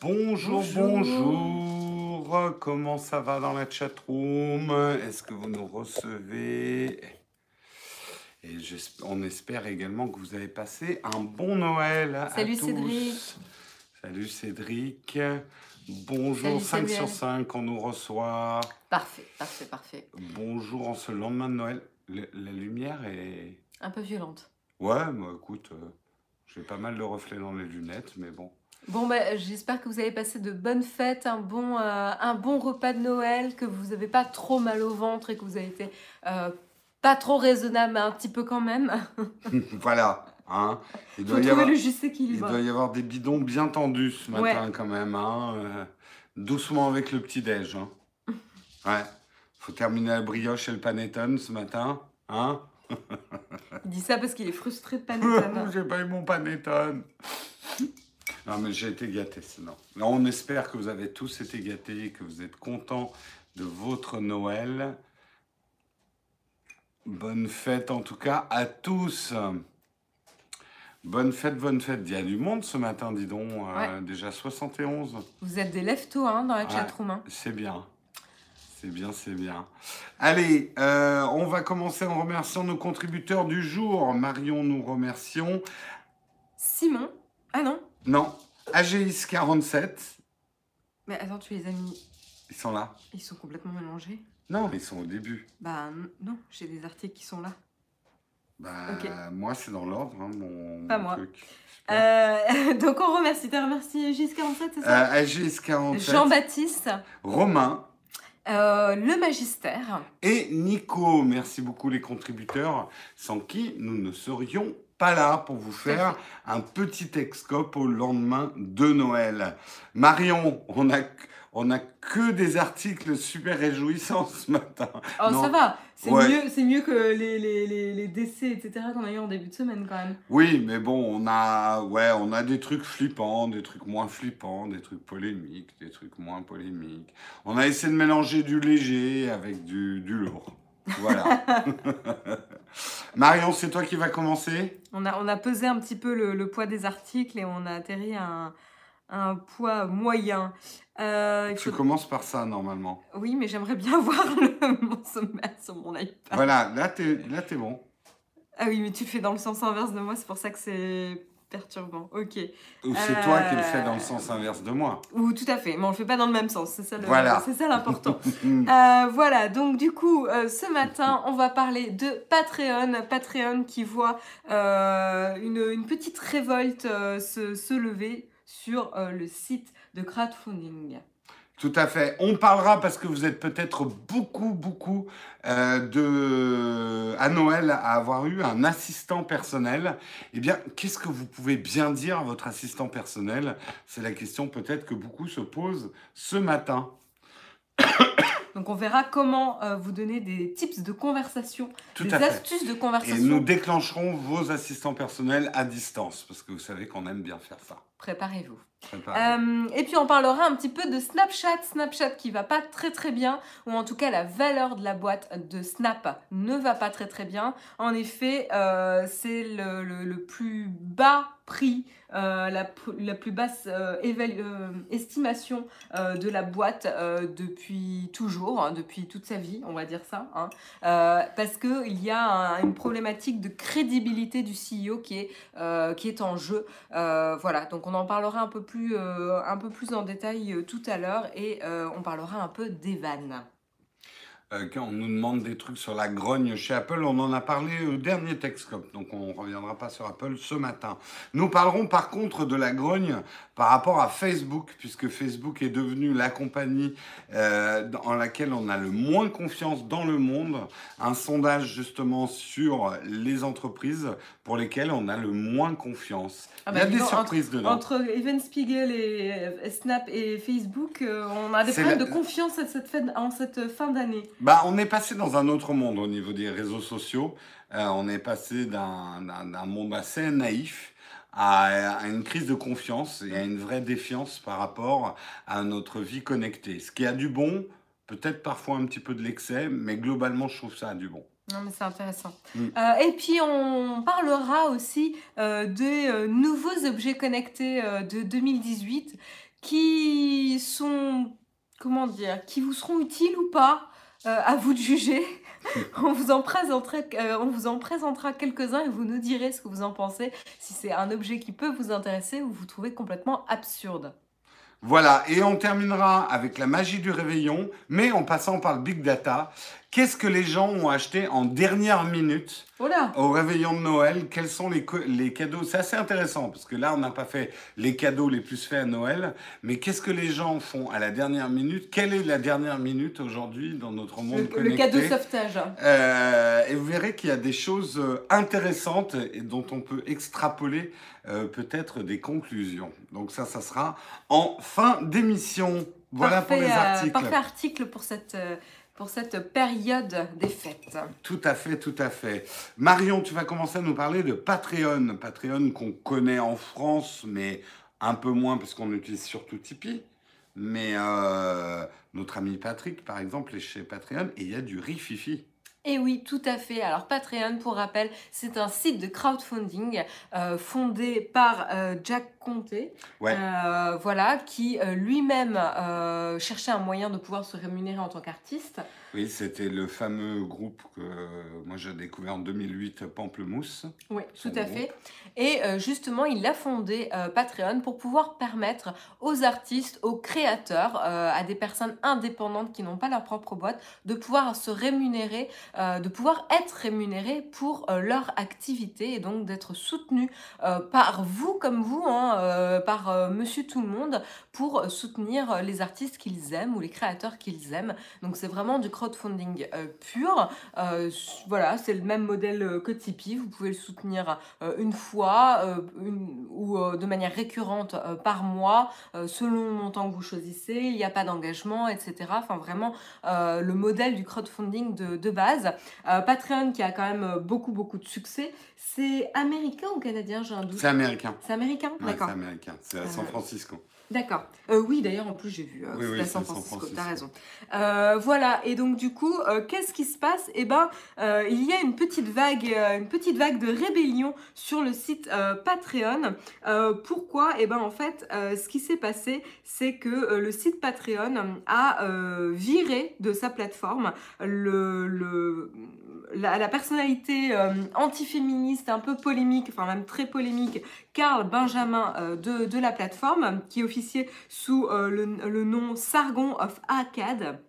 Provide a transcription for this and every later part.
Bonjour, Bonjour. bonjour. Comment ça va dans la chatroom? Est-ce que vous nous recevez? Et on espère également que vous avez passé un bon Noël à Salut, tous. Cédric. Salut Cédric. Bonjour, Salut, 5 sur Samuel. 5, on nous reçoit. Parfait, parfait, parfait. Bonjour en ce lendemain de Noël. Le- la lumière est... Un peu violente. Ouais, moi écoute, euh, j'ai pas mal de reflets dans les lunettes, mais bon. Bon, bah, j'espère que vous avez passé de bonnes fêtes, un bon, euh, un bon repas de Noël, que vous n'avez pas trop mal au ventre et que vous avez été euh, pas trop raisonnable, mais un petit peu quand même. voilà. Hein. Il doit y avoir... le juste Il équilibre. doit y avoir des bidons bien tendus ce matin Ouais. quand même. Hein. euh, doucement avec le petit-déj. Hein. Ouais. Faut terminer la brioche et le panettone ce matin. Hein Il dit ça parce qu'il est frustré de panettone. J'ai pas eu mon panettone. Non mais j'ai été gâté sinon. On espère que vous avez tous été gâtés, que vous êtes contents de votre Noël. Bonne fête en tout cas à tous. Bonne fête, bonne fête. Il y a du monde ce matin, dis donc. euh, Déjà 71. Vous êtes des lève-tôt hein, dans la chatroom. hein. C'est bien. C'est bien, c'est bien. Allez, euh, on va commencer en remerciant nos contributeurs du jour. Marion, nous remercions. Simon. Ah non Non, AGIS 47, Mais attends, tu les as mis. ils sont là. Ils sont complètement mélangés. Non, ils sont au début. Bah non, j'ai des articles qui sont là. Bah, moi, c'est dans l'ordre, hein, mon, Pas mon moi. truc. Euh, donc on remercie, t'as remercié J47, c'est Euh, ça AGIS 47, Jean-Baptiste, Romain euh, le magistère. et Nico. Merci beaucoup les contributeurs, sans qui nous ne serions pas là pour vous faire un petit excop au lendemain de Noël. Marion, on a, on a que des articles super réjouissants ce matin. Oh, Non. ça va, c'est Ouais. mieux, mieux que les, les, les, les décès, etc. qu'on a eu en début de semaine quand même. Oui, mais bon, on a, ouais, on a des trucs flippants, des trucs moins flippants, des trucs polémiques, des trucs moins polémiques. On a essayé de mélanger du léger avec du, du lourd. Voilà. Marion, c'est toi qui vas commencer? On a, on a pesé un petit peu le, le poids des articles et on a atterri à un, à un poids moyen. Euh, Tu faut- commences par ça normalement. Oui, mais j'aimerais bien voir le, mon sommaire sur mon iPad. Voilà, là t'es bon. Ah oui, mais tu le fais dans le sens inverse de moi, c'est pour ça que c'est perturbant. Ok. Ou c'est toi qui le fais dans le sens inverse de moi. Ou tout à fait, mais on le fait pas dans le même sens, c'est ça le- Voilà. c'est ça l'important. Euh, voilà, donc du coup, euh, ce matin, on va parler de Patreon. Patreon qui voit euh, une, une petite révolte euh, se, se lever sur euh, le site de crowdfunding. Tout à fait. On parlera parce que vous êtes peut-être beaucoup, beaucoup euh, de à Noël à avoir eu un assistant personnel. Eh bien, qu'est-ce que vous pouvez bien dire à votre assistant personnel? C'est la question peut-être que beaucoup se posent ce matin. Donc on verra comment euh, vous donner des tips de conversation, Tout des fait. astuces de Et conversation. nous déclencherons vos assistants personnels à distance parce que vous savez qu'on aime bien faire ça. Préparez-vous. Préparez. Euh, et puis on parlera un petit peu de Snapchat, Snapchat qui va pas très très bien, ou en tout cas la valeur de la boîte de Snap ne va pas très très bien. En effet, euh, c'est le, le- le plus bas prix, euh, la, plus basse estimation de la boîte depuis toujours, hein, depuis toute sa vie, on va dire ça, hein. Parce qu'il y a un- une problématique de crédibilité du CEO qui est, qui est en jeu. Voilà, donc on en parlera un peu plus, euh, en détail euh, tout à l'heure et euh, on parlera un peu des vannes. Euh, quand on nous demande des trucs sur la grogne chez Apple, on en a parlé au dernier Texcop, donc on ne reviendra pas sur Apple ce matin. Nous parlerons par contre de la grogne par rapport à Facebook, puisque Facebook est devenu la compagnie euh, en laquelle on a le moins confiance dans le monde. Un sondage justement sur les entreprises pour lesquelles on a le moins confiance. Ah Il y a bah, des surprises dedans. Entre Even Spiegel et euh, Snap et Facebook, euh, on a des problèmes la- de confiance à cette fin- en cette fin d'année. Bah, on est passé dans un autre monde au niveau des réseaux sociaux. Euh, on est passé d'un d'un- d'un monde assez naïf à, à une crise de confiance et à une vraie défiance par rapport à notre vie connectée. Ce qui a du bon, peut-être parfois un petit peu de l'excès, mais globalement, je trouve ça a du bon. Non, mais c'est intéressant. Mm. Euh, et puis, on parlera aussi euh, des euh, nouveaux objets connectés de 2018 qui sont, comment dire, qui vous seront utiles ou pas, euh, à vous de juger. on, vous en présentera, euh, on vous en présentera quelques-uns et vous nous direz ce que vous en pensez, si c'est un objet qui peut vous intéresser ou vous trouvez complètement absurde. Voilà, et on terminera avec la magie du réveillon, mais en passant par le big data. Qu'est-ce que les gens ont acheté en dernière minute au réveillon de Noël? Quels sont les, les cadeaux? C'est assez intéressant parce que là, on n'a pas fait les cadeaux les plus faits à Noël, mais qu'est-ce que les gens font à la dernière minute? Quelle est la dernière minute aujourd'hui dans notre monde le, Le cadeau sauvetage. Euh, et vous verrez qu'il y a des choses euh, intéressantes et dont on peut extrapoler euh, peut-être des conclusions. Donc ça, ça sera en fin d'émission. Voilà pour les articles. parfait article pour cette pour cette période des fêtes. Tout à fait, tout à fait. Marion, tu vas commencer à nous parler de Patreon. Patreon qu'on connaît en France, mais un peu moins parce qu'on utilise surtout Tipeee. Mais euh, notre ami Patrick, par exemple, est chez Patreon et il y a du rififi. Et oui, tout à fait. Alors Patreon, pour rappel, c'est un site de crowdfunding euh, fondé par euh, Jack Conté, euh, voilà, qui lui-même cherchait un moyen de pouvoir se rémunérer en tant qu'artiste. Oui, c'était le fameux groupe que moi j'ai découvert en 2008, Pamplemousse. Oui, tout à fait. Et euh, justement, il a fondé euh, Patreon pour pouvoir permettre aux artistes, aux créateurs, euh, à des personnes indépendantes qui n'ont pas leur propre boîte, de pouvoir se rémunérer, de pouvoir être rémunérés pour leur activité et donc d'être soutenus par vous comme vous, hein, par Monsieur Tout le Monde, pour soutenir les artistes qu'ils aiment ou les créateurs qu'ils aiment. Donc c'est vraiment du crowdfunding euh, pur. Euh, voilà, c'est le même modèle euh, que Tipeee. Vous pouvez le soutenir une fois ou de manière récurrente par mois, selon le montant que vous choisissez. Il n'y a pas d'engagement, etc. Enfin, vraiment le modèle du crowdfunding de, de base. Patreon qui a quand même beaucoup, beaucoup de succès. C'est américain ou canadien, j'ai un doute C'est américain. C'est américain? D'accord. C'est américain. C'est à San Francisco. D'accord. Euh, oui, d'ailleurs, en plus, j'ai vu. Euh, oui, à San Francisco, t'as raison. Euh, voilà, et donc, du coup, qu'est-ce qui se passe? Eh ben, il y a une petite vague, une petite vague de rébellion sur le site Patreon. pourquoi? Eh ben, en fait, ce qui s'est passé, c'est que le site Patreon a viré de sa plateforme le, le la, personnalité antiféministe, un peu polémique, enfin même très polémique, Carl Benjamin de, de la plateforme, qui officier sous euh, le, le, nom Sargon of Akkad.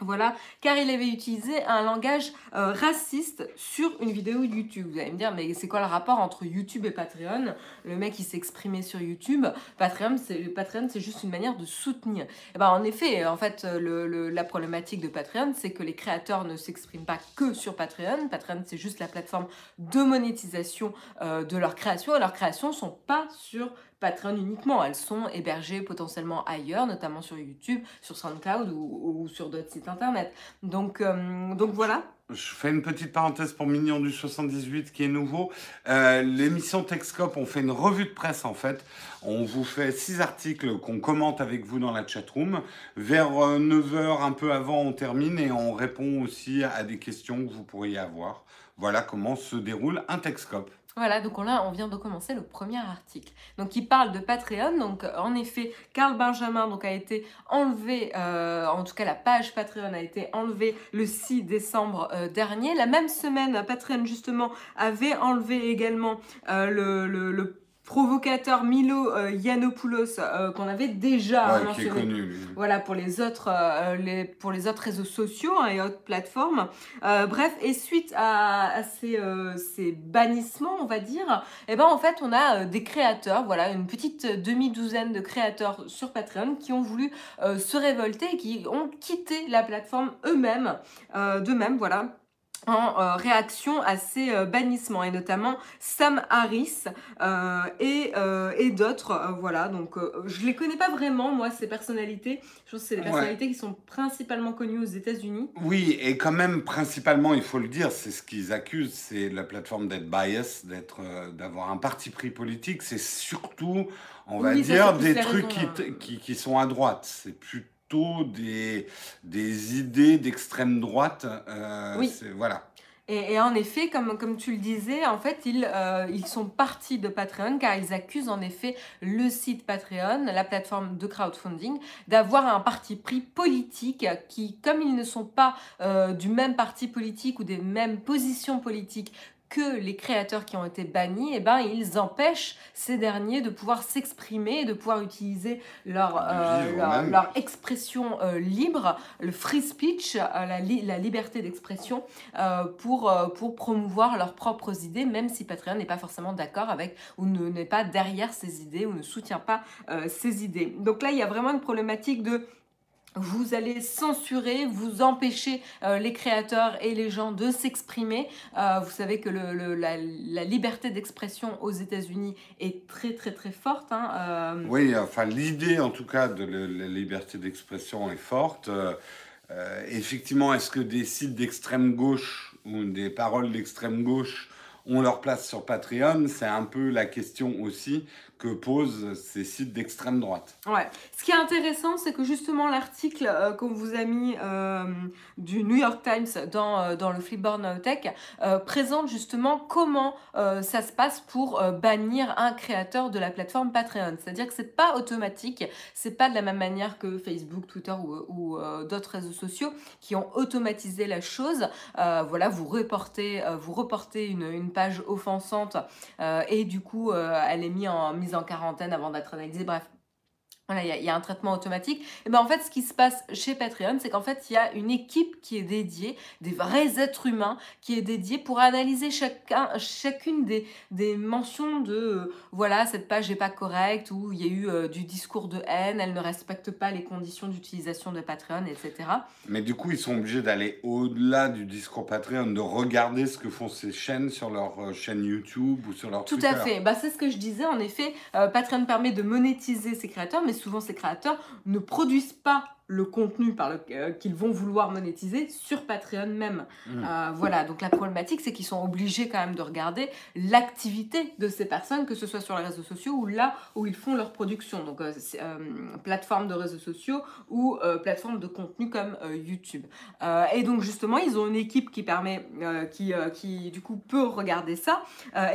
Voilà, car il avait utilisé un langage euh, raciste sur une vidéo YouTube. Vous allez me dire, mais c'est quoi le rapport entre YouTube et Patreon? Le mec, il exprimé sur YouTube. Patreon, c'est Patreon, c'est juste une manière de soutenir. Et eh ben, en effet, en fait, le, la problématique de Patreon, c'est que les créateurs ne s'expriment pas que sur Patreon. Patreon, c'est juste la plateforme de monétisation euh, de leurs créations. Et leurs créations sont pas sur Patreon uniquement. Elles sont hébergées potentiellement ailleurs, notamment sur YouTube, sur SoundCloud ou, sur d'autres sites internet. Donc, euh, donc voilà. Je fais une petite parenthèse pour Mignon du 78 qui est nouveau. Euh, l'émission Texcop, on fait une revue de presse en fait. On vous fait six articles qu'on commente avec vous dans la chatroom. Vers 9h, euh, un peu avant, on termine et on répond aussi à des questions que vous pourriez avoir. Voilà comment se déroule un Texcop. Voilà, donc là, on vient de commencer le premier article. Donc, il parle de Patreon. Donc, en effet, Carl Benjamin donc, a été enlevé, euh, en tout cas, la page Patreon a été enlevée le 6 décembre euh, dernier. La même semaine, Patreon, justement, avait enlevé également euh, le provocateur Milo euh, Yiannopoulos euh, qu'on avait déjà mentionné. Voilà pour les autres euh, les, pour les autres réseaux sociaux hein, et autres plateformes. bref, et suite à, ces, ces, bannissements, on va dire, et eh ben en fait on a des créateurs, voilà une petite demi douzaine de créateurs sur Patreon qui ont voulu se révolter et qui ont quitté la plateforme eux-mêmes, d'eux-mêmes, voilà en euh, réaction à ces euh, bannissements et notamment Sam Harris euh, et, et d'autres voilà. Donc je les connais pas vraiment moi ces personnalités. Je pense que c'est des personnalités qui sont principalement connues aux États-Unis. Oui et quand même principalement il faut le dire c'est ce qu'ils accusent c'est la plateforme d'être bias d'être d'avoir un parti pris politique. C'est surtout on va dire des trucs qui, hein. qui, qui, sont à droite. C'est plus des, des idées d'extrême droite. Euh, oui. Voilà. Et, en effet, comme, comme tu le disais, en fait, ils, euh, ils sont partis de Patreon car ils accusent en effet le site Patreon, la plateforme de crowdfunding, d'avoir un parti pris politique qui, comme ils ne sont pas euh, du même parti politique ou des mêmes positions politiques que les créateurs qui ont été bannis, eh ben, ils empêchent ces derniers de pouvoir s'exprimer, de pouvoir utiliser leur, euh, leur, expression euh, libre, le free speech, euh, la, la, liberté d'expression, pour, pour promouvoir leurs propres idées, même si Patreon n'est pas forcément d'accord avec ou n'est pas derrière ces idées ou ne soutient pas ces idées. Donc là, il y a vraiment une problématique de vous allez censurer, vous empêcher euh, les créateurs et les gens de s'exprimer. Euh, vous savez que la, liberté d'expression aux États-Unis est très très très forte. Hein, euh. Oui, enfin l'idée en tout cas de la liberté d'expression est forte. effectivement, est-ce que des sites d'extrême gauche ou des paroles d'extrême gauche ont leur place sur Patreon, c'est un peu la question aussi posent ces sites d'extrême droite. Ce qui est intéressant, c'est que justement l'article euh, qu'on vous a mis euh, du New York Times dans, euh, le Flipboard Tech présente justement comment ça se passe pour bannir un créateur de la plateforme Patreon. C'est-à-dire que c'est pas automatique, c'est pas de la même manière que Facebook, Twitter ou, ou d'autres réseaux sociaux qui ont automatisé la chose. voilà, vous reportez, vous reportez une, une page offensante et du coup elle est mise en mise en quarantaine avant d'être analysé. Bref, voilà, il y, a un traitement automatique. Et ben en fait, ce qui se passe chez Patreon, c'est qu'en fait, il y a une équipe qui est dédiée, des vrais êtres humains, qui est dédiée pour analyser chacun, chacune des, des mentions de euh, voilà, cette page n'est pas correcte, ou il y a eu euh, du discours de haine, elle ne respecte pas les conditions d'utilisation de Patreon, etc. Mais du coup, ils sont obligés d'aller au-delà du discours Patreon, de regarder ce que font ces chaînes sur leur euh, chaîne YouTube ou sur leur Tout à fait. Bah, c'est ce que je disais. En effet, Patreon permet de monétiser ses créateurs, mais souvent ces créateurs ne produisent pas le contenu par le, euh, qu'ils vont vouloir monétiser sur Patreon même. Mmh. Euh, voilà, donc la problématique, c'est qu'ils sont obligés quand même de regarder l'activité de ces personnes, que ce soit sur les réseaux sociaux ou là où ils font leur production, donc euh, plateforme de réseaux sociaux ou plateforme de contenu comme YouTube. et donc justement, ils ont une équipe qui permet, qui, qui du coup peut regarder ça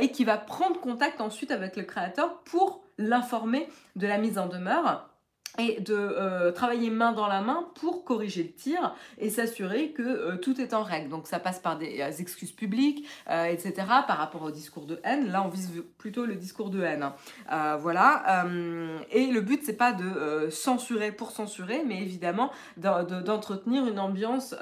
et qui va prendre contact ensuite avec le créateur pour l'informer de la mise en demeure et de euh, travailler main dans la main pour corriger le tir et s'assurer que euh, tout est en règle. Donc ça passe par des euh, excuses publiques, etc. par rapport au discours de haine. Là, on vise plutôt le discours de haine. voilà. et le but, c'est pas de censurer pour censurer, mais évidemment d'entretenir une ambiance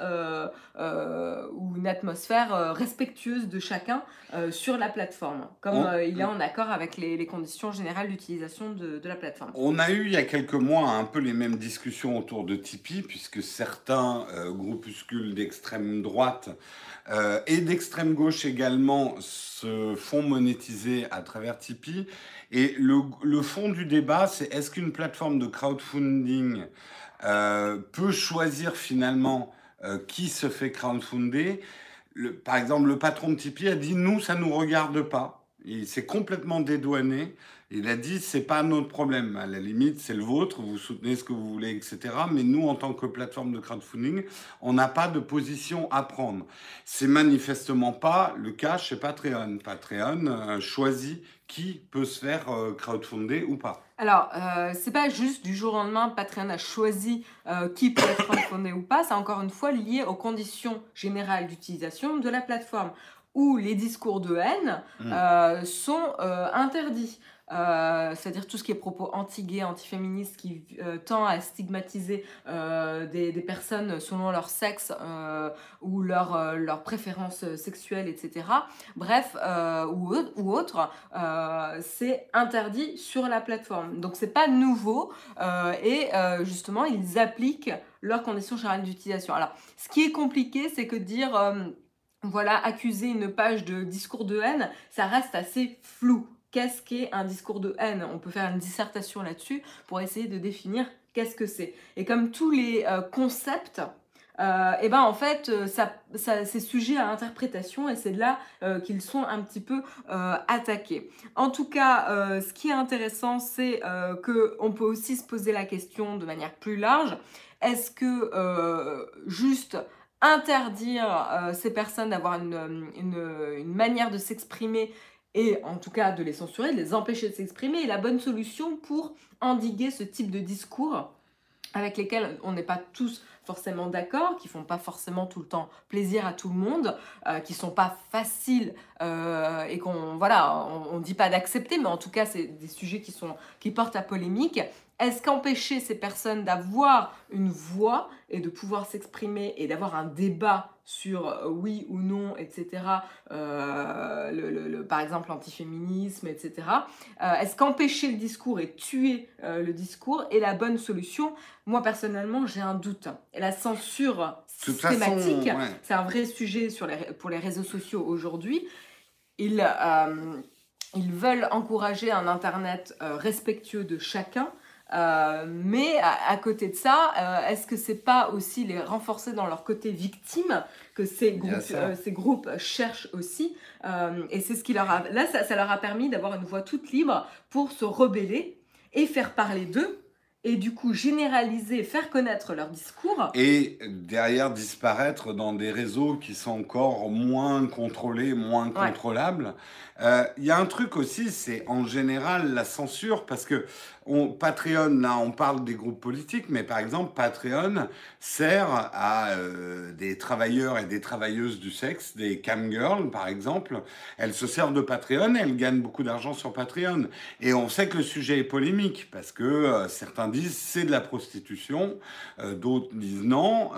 ou une atmosphère respectueuse de chacun sur la plateforme, comme il est en accord avec les, conditions générales d'utilisation de, de la plateforme. On a eu il y a quelques mois un peu les mêmes discussions autour de Tipeee, puisque certains euh, groupuscules d'extrême droite euh, et d'extrême gauche également se font monétiser à travers Tipeee. Et le, fond du débat, c'est est-ce qu'une plateforme de crowdfunding euh, peut choisir finalement qui se fait crowdfunder? Par exemple, le patron de Tipeee a dit, nous, ça ne nous regarde pas. Il s'est complètement dédouané. Il a dit, c'est pas notre problème. À la limite, c'est le vôtre. Vous soutenez ce que vous voulez, etc. Mais nous, en tant que plateforme de crowdfunding, on n'a pas de position à prendre. C'est manifestement pas le cas chez Patreon. Patreon euh, choisit qui peut se faire euh, crowdfunder ou pas. Alors, euh, c'est pas juste du jour au lendemain, Patreon a choisi euh, qui peut être crowdfundé ou pas. C'est encore une fois lié aux conditions générales d'utilisation de la plateforme où les discours de haine mmh. sont interdits. Euh, c'est-à-dire tout ce qui est propos anti-gay, anti-féministes, qui euh, tend à stigmatiser euh, des, personnes selon leur sexe ou leur, leur préférence sexuelle, etc. Bref, ou, ou autre, c'est interdit sur la plateforme. Donc c'est pas nouveau et justement ils appliquent leurs conditions générales d'utilisation. Alors, ce qui est compliqué, c'est que dire voilà, accuser une page de discours de haine, ça reste assez flou qu'est-ce qu'est un discours de haine. On peut faire une dissertation là-dessus pour essayer de définir qu'est-ce que c'est. Et comme tous les euh, concepts, et euh, eh ben en fait, euh, ça, c'est sujet à interprétation et c'est là qu'ils sont un petit peu attaqués. En tout cas, ce qui est intéressant, c'est qu'on peut aussi se poser la question de manière plus large est-ce que juste interdire ces personnes d'avoir une, manière de s'exprimer et en tout cas de les censurer, de les empêcher de s'exprimer est la bonne solution pour endiguer ce type de discours avec lesquels on n'est pas tous forcément d'accord, qui font pas forcément tout le temps plaisir à tout le monde, euh, qui sont pas faciles euh, et qu'on voilà, on, dit pas d'accepter, mais en tout cas c'est des sujets qui sont qui portent à polémique. Est-ce qu'empêcher ces personnes d'avoir une voix et de pouvoir s'exprimer et d'avoir un débat sur euh, oui ou non, etc., euh, le, par exemple l'antiféminisme, etc., euh, est-ce qu'empêcher le discours et tuer le discours est la bonne solution? Moi personnellement, j'ai un doute. Et la censure systématique, c'est un vrai sujet sur les, pour les réseaux sociaux aujourd'hui. Ils, ils veulent encourager un Internet respectueux de chacun. Euh, mais à, côté de ça, euh, est-ce que c'est pas aussi les renforcer dans leur côté victime que ces groupes, euh, ces groupes cherchent aussi Et c'est ce qui leur a. Là, ça, ça leur a permis d'avoir une voix toute libre pour se rebeller et faire parler d'eux et du coup généraliser, faire connaître leur discours. Et derrière disparaître dans des réseaux qui sont encore moins contrôlés, moins contrôlables. Il y a un truc aussi, c'est en général la censure, parce que on, Patreon, là, on parle des groupes politiques, mais par exemple, Patreon sert à euh, des travailleurs et des travailleuses du sexe, des camgirls, par exemple. Elles se servent de Patreon, elles gagnent beaucoup d'argent sur Patreon. Et on sait que le sujet est polémique, parce que euh, certains disent c'est de la prostitution, euh, d'autres disent non.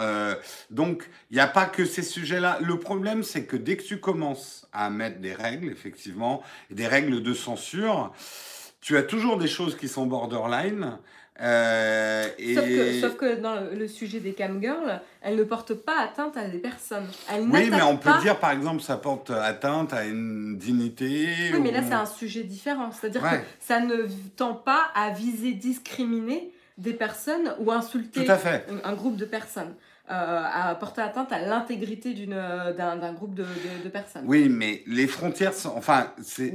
donc, il n'y a pas que ces sujets-là. Le problème, c'est que dès que tu commences à mettre des règles, effectivement, des règles de censure, tu as toujours des choses qui sont borderline. Euh, sauf, que, dans le sujet des camgirls, elles ne portent pas atteinte à des personnes. oui, mais on peut dire par exemple ça porte atteinte à une dignité. Oui, mais là c'est un sujet différent. C'est-à-dire que ça ne tend pas à viser, discriminer des personnes ou insulter Un, groupe de personnes. Euh, à porter atteinte à l'intégrité d'un groupe de, de, personnes. Oui, mais les frontières sont. Enfin, c'est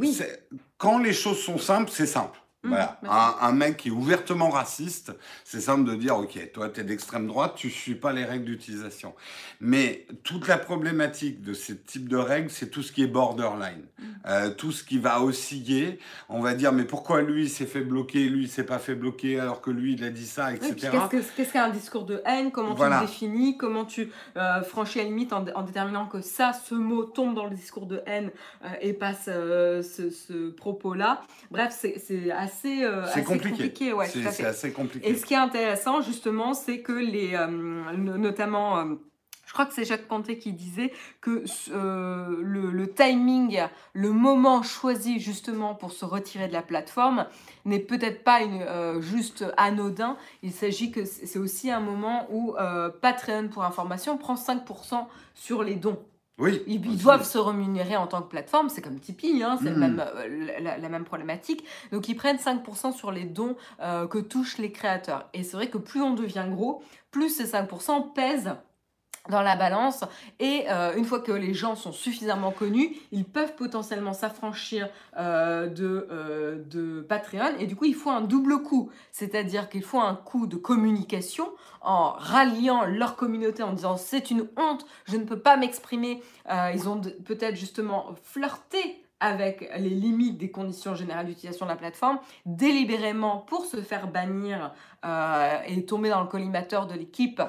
quand les choses sont simples, c'est simple. Mmh, voilà. Un, mec qui est ouvertement raciste, c'est simple de dire, ok, toi, tu es d'extrême droite, tu suis pas les règles d'utilisation. Mais toute la problématique de ce type de règles, c'est tout ce qui est borderline. Mmh. Euh, tout ce qui va osciller, on va dire, mais pourquoi lui s'est fait bloquer, lui s'est pas fait bloquer, alors que lui, il a dit ça, etc. Qu'est-ce qu'un discours de haine? Comment tu le définis? Comment tu euh, franchis la limite en, déterminant que ça, ce mot tombe dans le discours de haine euh, et passe ce, ce propos-là? Bref, c'est assez assez, euh, compliqué. Ouais, c'est assez compliqué. Et ce qui est intéressant, justement, c'est que les, euh, notamment, euh, je crois que c'est Jacques Panté qui disait que le, timing, le moment choisi justement pour se retirer de la plateforme n'est peut-être pas une, juste anodin. Il s'agit que c'est aussi un moment où Patreon, pour information, prend 5% sur les dons. Oui, ils, doivent se rémunérer en tant que plateforme, c'est comme Tipeee, hein, c'est hmm. euh, la, même problématique. Donc ils prennent 5% sur les dons euh, que touchent les créateurs. Et c'est vrai que plus on devient gros, plus ces 5% pèsent dans la balance. Et euh, une fois que les gens sont suffisamment connus, ils peuvent potentiellement s'affranchir euh, de, euh, de Patreon. Et du coup il faut un double coup, c'est-à-dire qu'il faut un coup de communication en ralliant leur communauté en disant c'est une honte, je ne peux pas m'exprimer, ils ont peut-être justement flirté avec les limites des conditions générales d'utilisation de la plateforme, délibérément pour se faire bannir et tomber dans le collimateur de l'équipe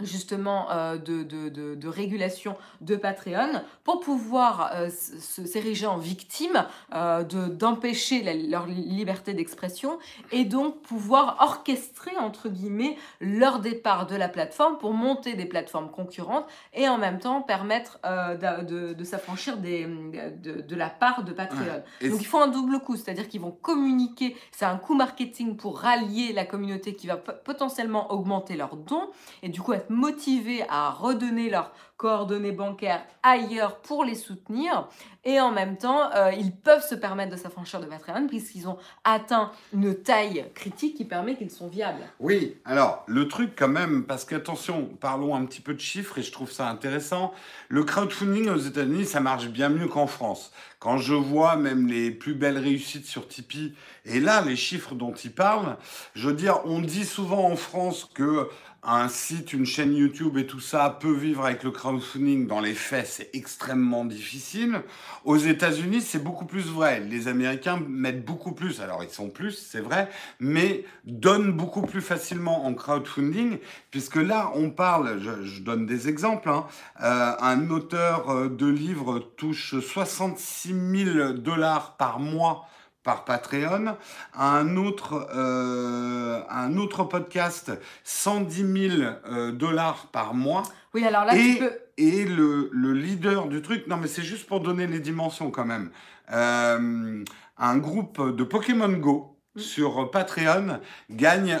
justement euh, de, de, de, régulation de Patreon pour pouvoir euh, s'ériger en victime, euh, d'empêcher leur liberté d'expression et donc pouvoir orchestrer entre guillemets leur départ de la plateforme pour monter des plateformes concurrentes et en même temps permettre de, s'affranchir de, la part de Patreon. Donc il faut un double coup, c'est-à-dire qu'ils vont communiquer, c'est un coup marketing pour rallier la communauté qui va potentiellement augmenter leurs dons et du coup motivés à redonner leurs coordonnées bancaires ailleurs pour les soutenir. et en même temps, euh, ils peuvent se permettre de s'affranchir de Patreon puisqu'ils ont atteint une taille critique qui permet qu'ils sont viables. Oui, alors le truc quand même, parce qu'attention, parlons un petit peu de chiffres et je trouve ça intéressant. Le crowdfunding aux États-Unis, ça marche bien mieux qu'en France. Quand je vois même les plus belles réussites sur Tipeee, et là, les chiffres dont ils parlent, je veux dire, on dit souvent en France que un site, une chaîne YouTube et tout ça peut vivre avec le crowdfunding. Dans les faits, c'est extrêmement difficile. Aux États-Unis, c'est beaucoup plus vrai. Les Américains mettent beaucoup plus, alors ils sont plus, c'est vrai, mais donnent beaucoup plus facilement en crowdfunding, puisque là, on parle, je, donne des exemples, hein. euh, un auteur euh, de livres touche 66 000 dollars par mois par Patreon, un autre, euh, un autre podcast 110 000 euh, dollars par mois. Oui, alors là, et, tu peux... Et le, le, leader du truc, non mais c'est juste pour donner les dimensions quand même. Euh, un groupe de Pokémon Go mm. sur Patreon gagne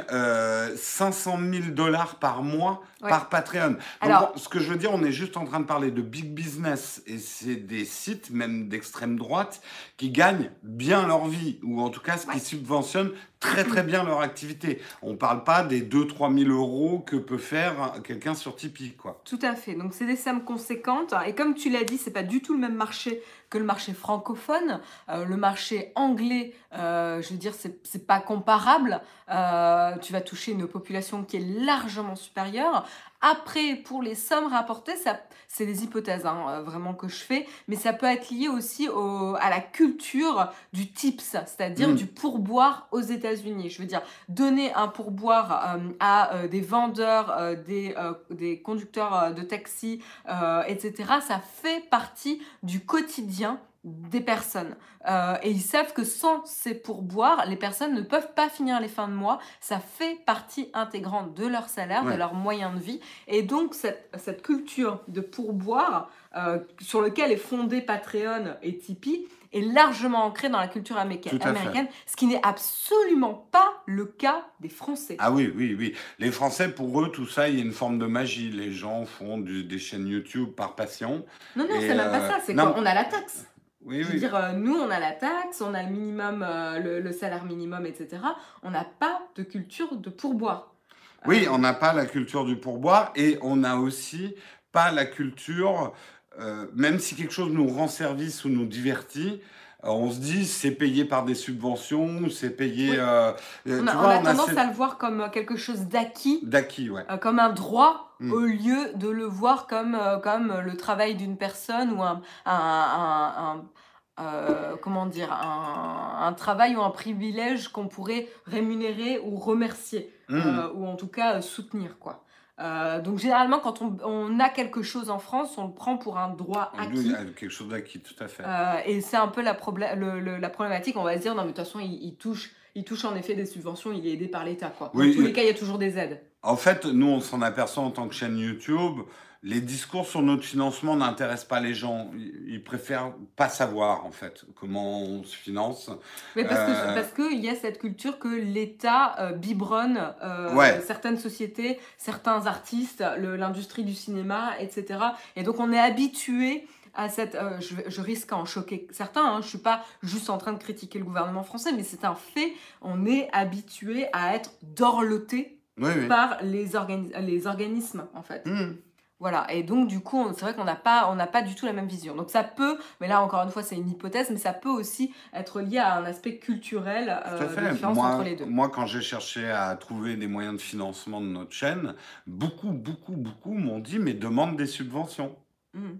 500 000 dollars par mois par Patreon. Alors, ce que je veux dire, on est juste en train de parler de big business et c'est des sites, même d'extrême droite, qui gagnent bien leur vie ou en tout cas ce qui subventionne très très bien leur activité. On ne parle pas des 2-3 000 euros que peut faire quelqu'un sur Tipeee. Quoi. Tout à fait. Donc c'est des sommes conséquentes. Et comme tu l'as dit, c'est pas du tout le même marché que le marché francophone. Euh, le marché anglais, euh, je veux dire, c'est pas comparable. Euh, tu vas toucher une population qui est largement supérieure. Après, pour les sommes rapportées, ça, c'est des hypothèses hein, euh, vraiment que je fais, mais ça peut être lié aussi à la culture du tips, c'est-à-dire mm. du pourboire aux États-Unis. Je veux dire, donner un pourboire euh, à euh, des vendeurs, des, des, conducteurs de taxi, etc., ça fait partie du quotidien des personnes. Euh, et ils savent que sans ces pourboires, les personnes ne peuvent pas finir les fins de mois. Ça fait partie intégrante de leur salaire, de leurs moyens de vie. Et donc, cette, cette culture de pourboire euh, sur lequel est fondé Patreon et Tipeee est largement ancrée dans la culture américaine, ce qui n'est absolument pas le cas des Français. Ah oui, oui, oui. Les Français, pour eux, tout ça, il y a une forme de magie. Les gens font des chaînes YouTube par passion. Non, non, c'est même pas euh, ça. C'est qu'on a la taxe. Oui, Je veux dire, euh, nous, on a la taxe, on a le minimum, euh, le, salaire minimum, etc. On n'a pas de culture de pourboire. Oui, on n'a pas la culture du pourboire et on n'a aussi pas la culture, euh, même si quelque chose nous rend service ou nous divertit, on se dit c'est payé par des subventions, c'est payé. on, a, tendance à le voir comme quelque chose d'acquis. D'acquis, ouais. comme un droit mm. au lieu de le voir comme, comme le travail d'une personne ou un, un, euh, comment dire, un, travail ou un privilège qu'on pourrait rémunérer ou remercier, euh, ou en tout cas euh, soutenir, quoi. Donc généralement, quand on, a quelque chose en France, on le prend pour un droit acquis. Quelque chose d'acquis, tout à fait. et c'est un peu la, la problématique. On va se dire, non, mais de toute façon, il, touche, il touche en effet des subventions, il est aidé par l'État. Quoi. Dans tous les cas, il y a toujours des aides. En fait, nous, on s'en aperçoit en tant que chaîne YouTube les discours sur notre financement n'intéressent pas les gens. Ils préfèrent pas savoir, en fait, comment on se finance. Mais parce euh, qu'il y a cette culture que l'État euh, biberonne euh, certaines sociétés, certains artistes, l'industrie du cinéma, etc. Et donc, on est habitué à cette... je, risque à en choquer certains, hein, je suis pas juste en train de critiquer le gouvernement français, mais c'est un fait. On est habitué à être dorloté par les, les organismes, en fait. Mmh. Voilà, et donc du coup, c'est vrai qu'on n'a pas, on pas du tout la même vision. Donc ça peut, mais là encore une fois, c'est une hypothèse, mais ça peut aussi être lié à un aspect culturel, euh, différence moi, entre les deux. Moi, quand j'ai cherché à trouver des moyens de financement de notre chaîne, beaucoup, beaucoup, beaucoup m'ont dit, mais demande des subventions. Mmh.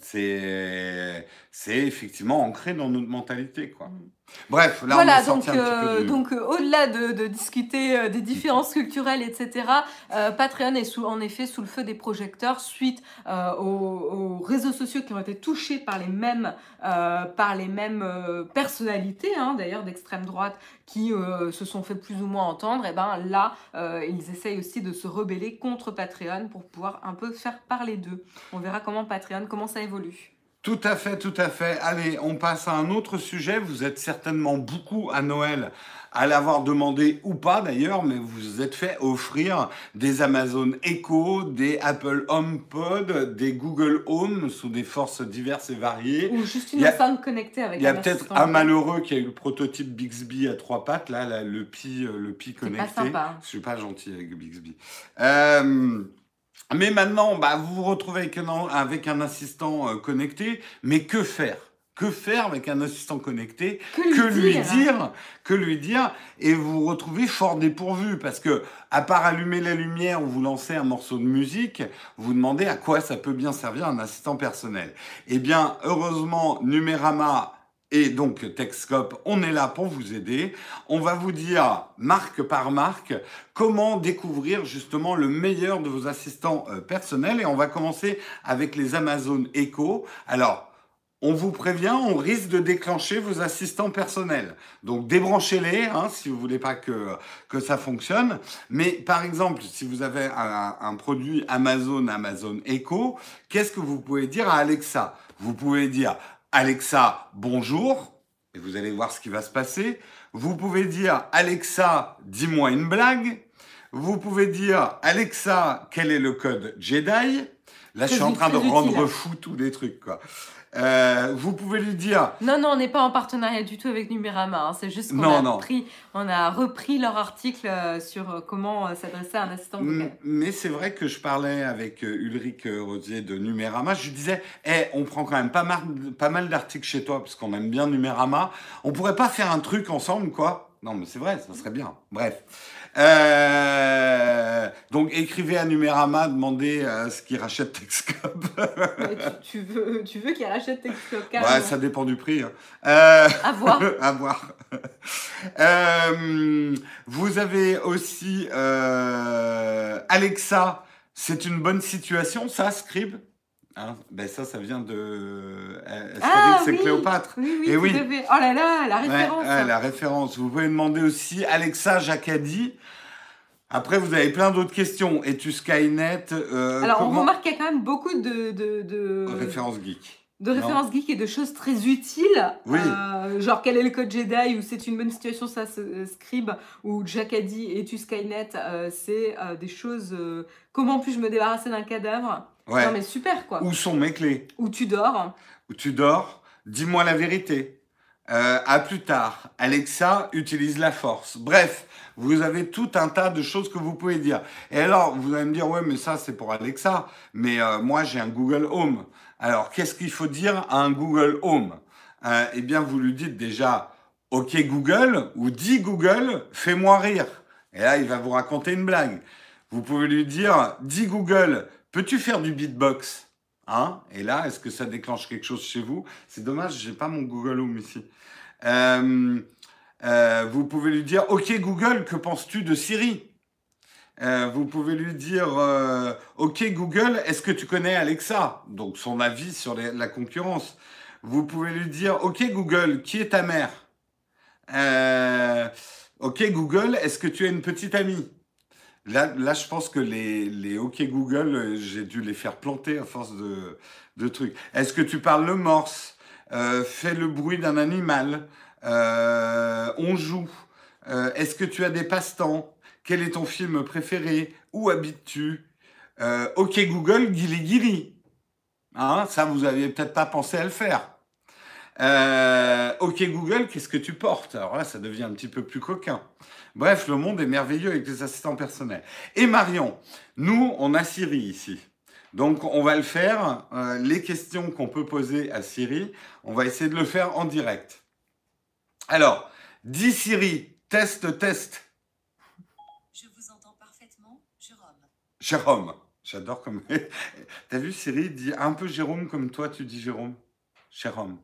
C'est, c'est effectivement ancré dans notre mentalité, quoi. Mmh. Bref, là voilà, on est donc, un euh, petit peu donc euh, au-delà de, de, discuter euh, des différences culturelles, etc., Patreon est sous, en effet sous le feu des projecteurs suite aux, aux, réseaux sociaux qui ont été touchés par les mêmes, par les mêmes personnalités, hein, d'ailleurs d'extrême droite, qui se sont fait plus ou moins entendre. Et ben là, ils essayent aussi de se rebeller contre Patreon pour pouvoir un peu faire parler d'eux. On verra comment Patreon, comment ça évolue. Tout à fait, tout à fait. Allez, on passe à un autre sujet. Vous êtes certainement beaucoup à Noël à l'avoir demandé ou pas d'ailleurs, mais vous vous êtes fait offrir des Amazon Echo, des Apple HomePod, des Google Home sous des forces diverses et variées. Ou juste une enceinte connectée avec Il y a peut-être un malheureux qui a eu le prototype Bixby à trois pattes, là, là, le pi, euh, le pi pas connecté. sympa. Je suis pas gentil avec Bixby. Euh, mais maintenant, bah, vous vous retrouvez avec un, avec un assistant euh, connecté, mais que faire? Que faire avec un assistant connecté? Que lui lui dire? dire? Que lui dire? Et vous vous retrouvez fort dépourvu parce que, à part allumer la lumière ou vous lancer un morceau de musique, vous vous demandez à quoi ça peut bien servir un assistant personnel. Eh bien, heureusement, Numérama et donc Techscope, on est là pour vous aider. On va vous dire, marque par marque, comment découvrir justement le meilleur de vos assistants euh, personnels. Et on va commencer avec les Amazon Echo. Alors, on vous prévient, on risque de déclencher vos assistants personnels. Donc débranchez-les hein, si vous voulez pas que, que ça fonctionne. Mais par exemple, si vous avez un, un produit Amazon, Amazon Echo, qu'est-ce que vous pouvez dire à Alexa? Vous pouvez dire Alexa, bonjour, et vous allez voir ce qui va se passer. Vous pouvez dire Alexa, dis-moi une blague. Vous pouvez dire Alexa, quel est le code Jedi? Là, je suis en train de rendre fou tous les trucs, quoi. Euh, vous pouvez lui dire Non, non, on n'est pas en partenariat du tout avec Numérama. hein. C'est juste qu'on a, non. pris- on a repris leur article euh, sur euh, comment s'adresser à un assistant vocal. Mais c'est vrai que je parlais avec Ulrich Rosier de Numérama. Je lui disais, Eh, on prend quand même pas mal, pas mal d'articles chez toi parce qu'on aime bien Numérama. On pourrait pas faire un truc ensemble, quoi Non, mais c'est vrai, ça serait bien. Bref. Euh, donc écrivez à Numérama, demandez à ce qu'ils rachètent Texcope. Tu, tu veux, tu veux qu'il rachète Texcope ouais, ça dépend du prix. hein. Euh, À voir. à voir. Euh, vous avez aussi euh, Alexa. C'est une bonne situation, ça, Scribe? Hein ben ça, ça vient de euh, Ah, et oui. Cléopâtre. Oui, oui, Eh oui. Oh là là, la référence. ouais, la référence. Vous pouvez demander aussi Alexa Jacadi. Après, vous avez plein d'autres questions. Es-tu Skynet euh, Alors, on remarque qu'il y a quand même beaucoup de, de, de, Référence geek. De références geeks et de choses très utiles. Oui. Euh, genre, quel est le code Jedi ou c'est une bonne situation, ça, euh, Scribe ou Jack a dit et tu Skynet, euh, c'est euh, des choses. comment puis-je me débarrasser d'un cadavre? Ouais. Non, mais super quoi. Où sont mes clés? Ou tu dors? où tu dors, dis-moi la vérité. À plus tard. Alexa utilise la force. Bref, vous avez tout un tas de choses que vous pouvez dire. Et alors, vous allez me dire, ouais, mais ça, c'est pour Alexa. Mais moi, j'ai un Google Home. Alors, qu'est-ce qu'il faut dire à un Google Home? Euh, Eh bien, vous lui dites déjà, OK Google, ou dis Google, fais-moi rire. Et là, il va vous raconter une blague. Vous pouvez lui dire, dis Google, peux-tu faire du beatbox? Hein? Et là, est-ce que ça déclenche quelque chose chez vous? C'est dommage, j'ai pas mon Google Home ici. Euh, euh, vous pouvez lui dire, OK Google, que penses-tu de Siri? Euh, Vous pouvez lui dire, euh, OK Google, est-ce que tu connais Alexa? Donc son avis sur la concurrence. Vous pouvez lui dire, OK Google, qui est ta mère? Euh, OK Google, est-ce que tu as une petite amie? Là, je pense que les, OK Google, j'ai dû les faire planter à force de, de trucs. Est-ce que tu parles le morse? Fais le bruit d'un animal. On joue. Est-ce que tu as des passe-temps? Quel est ton film préféré? Où habites-tu? Euh, OK Google, Gili Gili. Hein, ça, vous aviez peut-être pas pensé à le faire. Euh, ok Google, qu'est-ce que tu portes? Alors là, ça devient un petit peu plus coquin. Bref, le monde est merveilleux avec les assistants personnels. Et Marion, nous, on a Siri ici. Donc, on va le faire. euh, les questions qu'on peut poser à Siri, on va essayer de le faire en direct. Alors, dis Siri, test, test. Je vous entends parfaitement, Jérôme. J'adore comme. T'as vu Siri dit un peu Jérôme comme toi, tu dis Jérôme. Jérôme.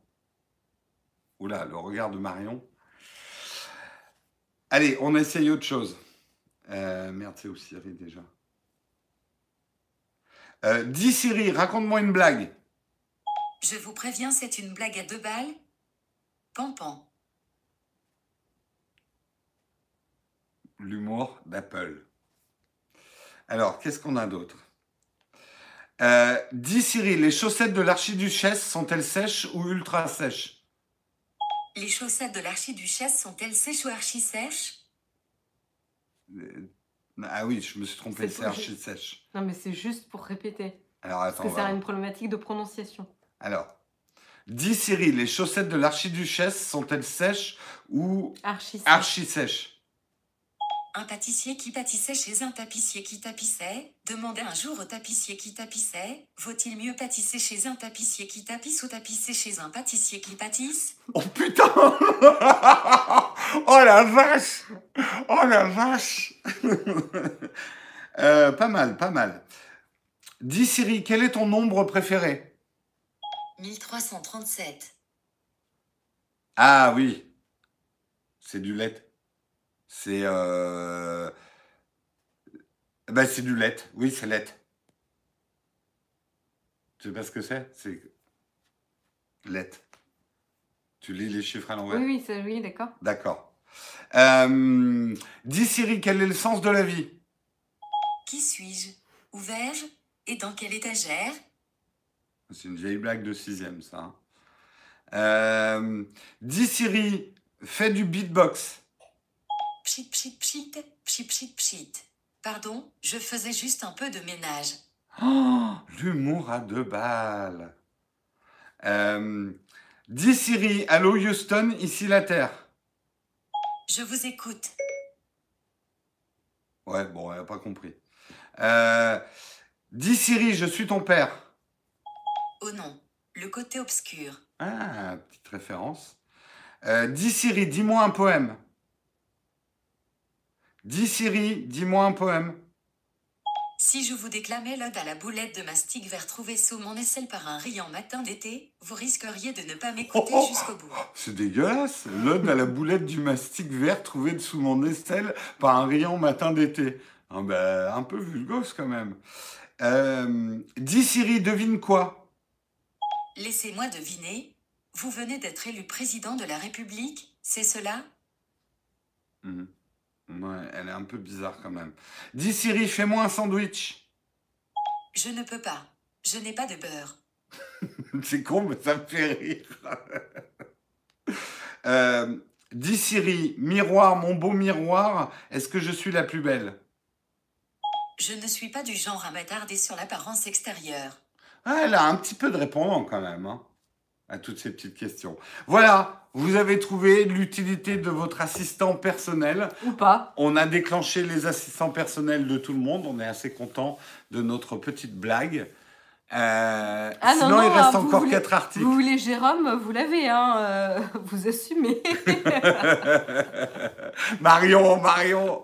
Oula, le regard de Marion. Allez, on essaye autre chose. Euh, merde, c'est où Siri déjà Euh, Dis Siri, raconte-moi une blague. Je vous préviens, c'est une blague à deux balles. Pampan. L'humour d'Apple. Alors, qu'est-ce qu'on a d'autre? Euh, dis Siri, les chaussettes de l'archiduchesse sont-elles sèches ou ultra sèches? Les chaussettes de l'archiduchesse sont-elles sèches ou archi-sèches Euh, Ah oui, je me suis trompé, C'est archi sèche. Non, mais c'est juste pour répéter. Alors Parce attends, que c'est va- une problématique de prononciation. alors. Dis Siri, les chaussettes de l'archiduchesse sont-elles sèches ou Archi. archi sèches? Un pâtissier qui pâtissait chez un tapissier qui tapissait, demandait un jour au tapissier qui tapissait, vaut-il mieux pâtisser chez un tapissier qui tapisse ou tapisser chez un pâtissier qui pâtisse? Oh putain Oh la vache Oh la vache Euh, Pas mal, pas mal. Dis Siri, quel est ton nombre préféré? 1337. Ah oui, c'est du lait. C'est euh... ben, c'est du lait. Oui, c'est lait. Tu sais pas ce que c'est? C'est lait. Tu lis les chiffres à l'envers? Oui, oui, c'est- oui, d'accord. D'accord. Euh, dis Siri, quel est le sens de la vie? Qui suis-je? Où vais-je? Et dans quelle étagère? C'est une vieille blague de sixième, ça. hein. Euh, dis Siri, fais du beatbox. Pchit, pchit, pchit, pchit, pchit, pchit. Pardon, je faisais juste un peu de ménage. Oh, l'humour à deux balles. Euh, dis Siri, allô Houston, ici la Terre. Je vous écoute. Ouais, bon, elle n'a pas compris. Euh, dis Siri, je suis ton père. Oh non, le côté obscur. Ah, petite référence. Euh, dis Siri, dis-moi un poème. Dis Siri, dis-moi un poème. Si je vous déclamais l'ode à la boulette de mastic vert trouvé sous mon aisselle par un riant matin d'été, vous risqueriez de ne pas m'écouter Oh, oh. jusqu'au bout. C'est dégueulasse. L'ode à la boulette du mastic vert trouvé dessous mon aisselle par un riant matin d'été. Ah ben, un peu vulgose quand même. Euh, dis Siri, devine quoi? Laissez-moi deviner. Vous venez d'être élu président de la République, c'est cela? Mhm. Ouais, elle est un peu bizarre quand même. Dis Siri, fais-moi un sandwich. Je ne peux pas. Je n'ai pas de beurre. C'est con, mais ça me fait rire. Euh, dis Siri, miroir, mon beau miroir, est-ce que je suis la plus belle? Je ne suis pas du genre à m'attarder sur l'apparence extérieure. Ah, elle a un petit peu de répondant quand même, hein, à toutes ces petites questions. Voilà, vous avez trouvé l'utilité de votre assistant personnel. Ou pas. On a déclenché les assistants personnels de tout le monde. On est assez content de notre petite blague. Euh, Ah non, sinon, non, il reste ah, vous encore voulez- quatre articles. Vous voulez Jérôme, vous l'avez, hein, euh, vous assumez. Marion, Marion,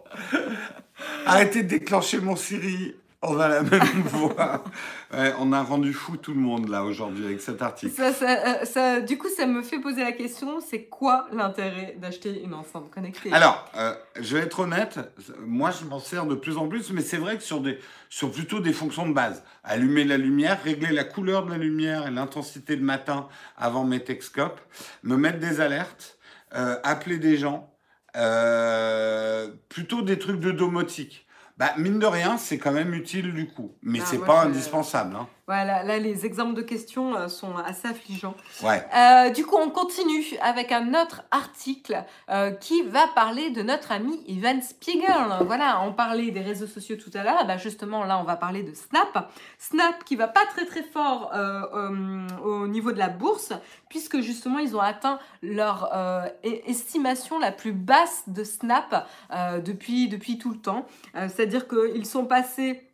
arrêtez de déclencher mon Siri. On a la même voix. Ouais, on a rendu fou tout le monde là aujourd'hui avec cet article. ça, ça, euh, ça- du coup, ça me fait poser la question, c'est quoi l'intérêt d'acheter une enceinte connectée? Alors, euh, je vais être honnête, moi je m'en sers de plus en plus, mais c'est vrai que sur, des, sur plutôt des fonctions de base. Allumer la lumière, régler la couleur de la lumière et l'intensité le matin avant mes texcopes, me mettre des alertes, euh, appeler des gens, euh, plutôt des trucs de domotique. Bah, mine de rien, c'est quand même utile du coup, mais Ah, c'est moi, pas je- indispensable. Hein. Voilà, là, les exemples de questions euh, sont assez affligeants. Ouais. Euh, du coup, on continue avec un autre article euh, qui va parler de notre ami Ivan Spiegel. Voilà, on parlait des réseaux sociaux tout à l'heure. Bah justement, là, on va parler de Snap. Snap qui va pas très très fort euh, au niveau de la bourse, puisque justement, ils ont atteint leur estimation la plus basse de Snap depuis, depuis tout le temps. C'est-à-dire qu'ils sont passés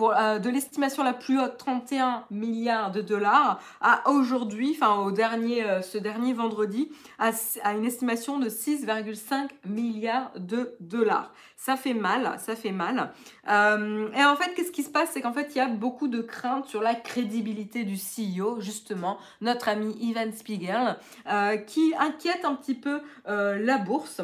euh, de l'estimation la plus haute, 31 milliards de dollars, à aujourd'hui, enfin au dernier, euh, ce dernier vendredi, à, une estimation de 6,5 milliards de dollars. Ça fait mal, ça fait mal. Euh, et en fait, qu'est-ce qui se passe? C'est qu'en fait, il y a beaucoup de craintes sur la crédibilité du CEO, justement, notre ami Ivan Spiegel, qui inquiète un petit peu la bourse.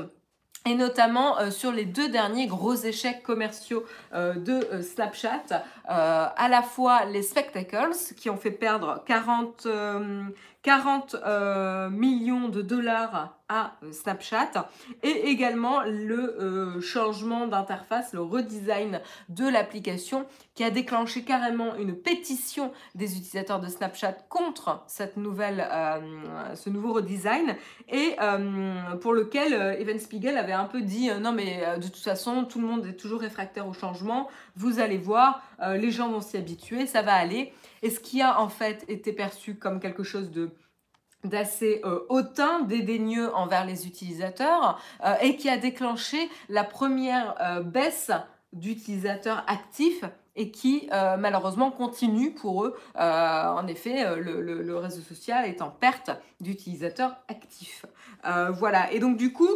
Et notamment euh, sur les deux derniers gros échecs commerciaux euh, de euh, Snapchat, à la fois les spectacles qui ont fait perdre 40, euh, 40 euh, millions de dollars à euh, Snapchat et également le euh, changement d'interface, le redesign de l'application qui a déclenché carrément une pétition des utilisateurs de Snapchat contre cette nouvelle, ce nouveau redesign et pour lequel Evan Spiegel avait un peu dit non mais de toute façon tout le monde est toujours réfractaire au changement, vous allez voir, les gens vont s'y habituer, ça va aller. Et ce qui a en fait été perçu comme quelque chose de d'assez euh, hautain, dédaigneux envers les utilisateurs euh, et qui a déclenché la première euh, baisse d'utilisateurs actifs et qui malheureusement continue pour eux. en effet, le, le, réseau social est en perte d'utilisateurs actifs. voilà, et donc du coup,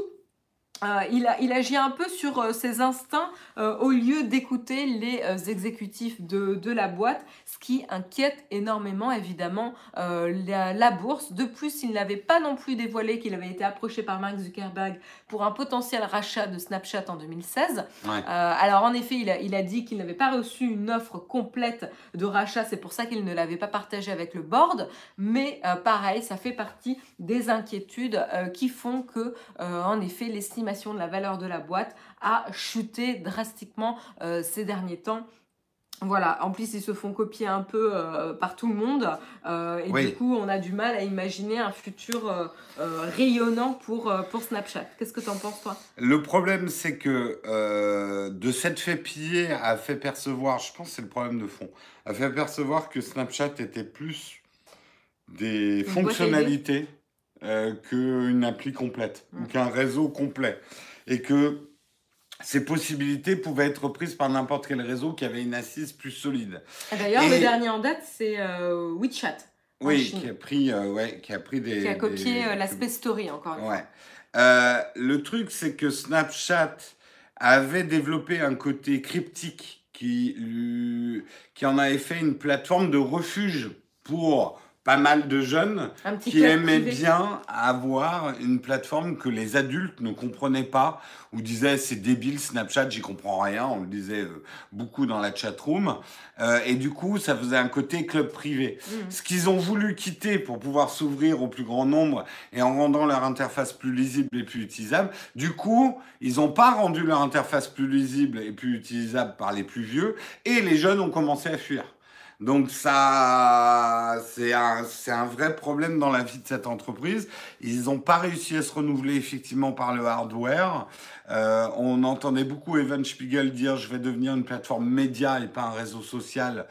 euh, il, agit un peu sur euh, ses instincts euh, au lieu d'écouter les exécutifs de, la boîte, ce qui inquiète énormément évidemment la, bourse. De plus, il n'avait pas non plus dévoilé qu'il avait été approché par Mark Zuckerberg pour un potentiel rachat de Snapchat en 2016. alors en effet, il a, il a dit qu'il n'avait pas reçu une offre complète de rachat, c'est pour ça qu'il ne l'avait pas partagé avec le board. Mais pareil, ça fait partie des inquiétudes qui font que, en effet, l'estimation de la valeur de la boîte a chuté drastiquement euh, ces derniers temps. Voilà, en plus ils se font copier un peu euh, par tout le monde euh, et du coup on a du mal à imaginer un futur rayonnant pour, pour Snapchat. Qu'est-ce que tu en penses toi? Le problème c'est que de cette fait piller a fait percevoir, je pense c'est le problème de fond, a fait percevoir que Snapchat était plus des fonctionnalités euh, qu'une appli complète ou qu'un réseau complet. Et que ces possibilités pouvaient être prises par n'importe quel réseau qui avait une assise plus solide. D'ailleurs, le dernier en date, c'est euh, WeChat. Oui, qui a pris, euh, ouais, qui a pris des. Qui a copié l'aspect story encore une ouais. le truc, c'est que Snapchat avait développé un côté cryptique qui, qui en avait fait une plateforme de refuge pour pas mal de jeunes qui aimaient bien avoir une plateforme que les adultes ne comprenaient pas ou disaient c'est débile Snapchat, j'y comprends rien. On le disait euh, beaucoup dans la chat room. Euh, et du coup, ça faisait un côté club privé. Mm. Ce qu'ils ont voulu quitter pour pouvoir s'ouvrir au plus grand nombre et en rendant leur interface plus lisible et plus utilisable, du coup, ils n'ont pas rendu leur interface plus lisible et plus utilisable par les plus vieux et les jeunes ont commencé à fuir. Donc ça, c'est un, un, vrai problème dans la vie de cette entreprise. Ils n'ont pas réussi à se renouveler effectivement par le hardware. Euh, on entendait beaucoup Evan Spiegel dire je vais devenir une plateforme média et pas un réseau social.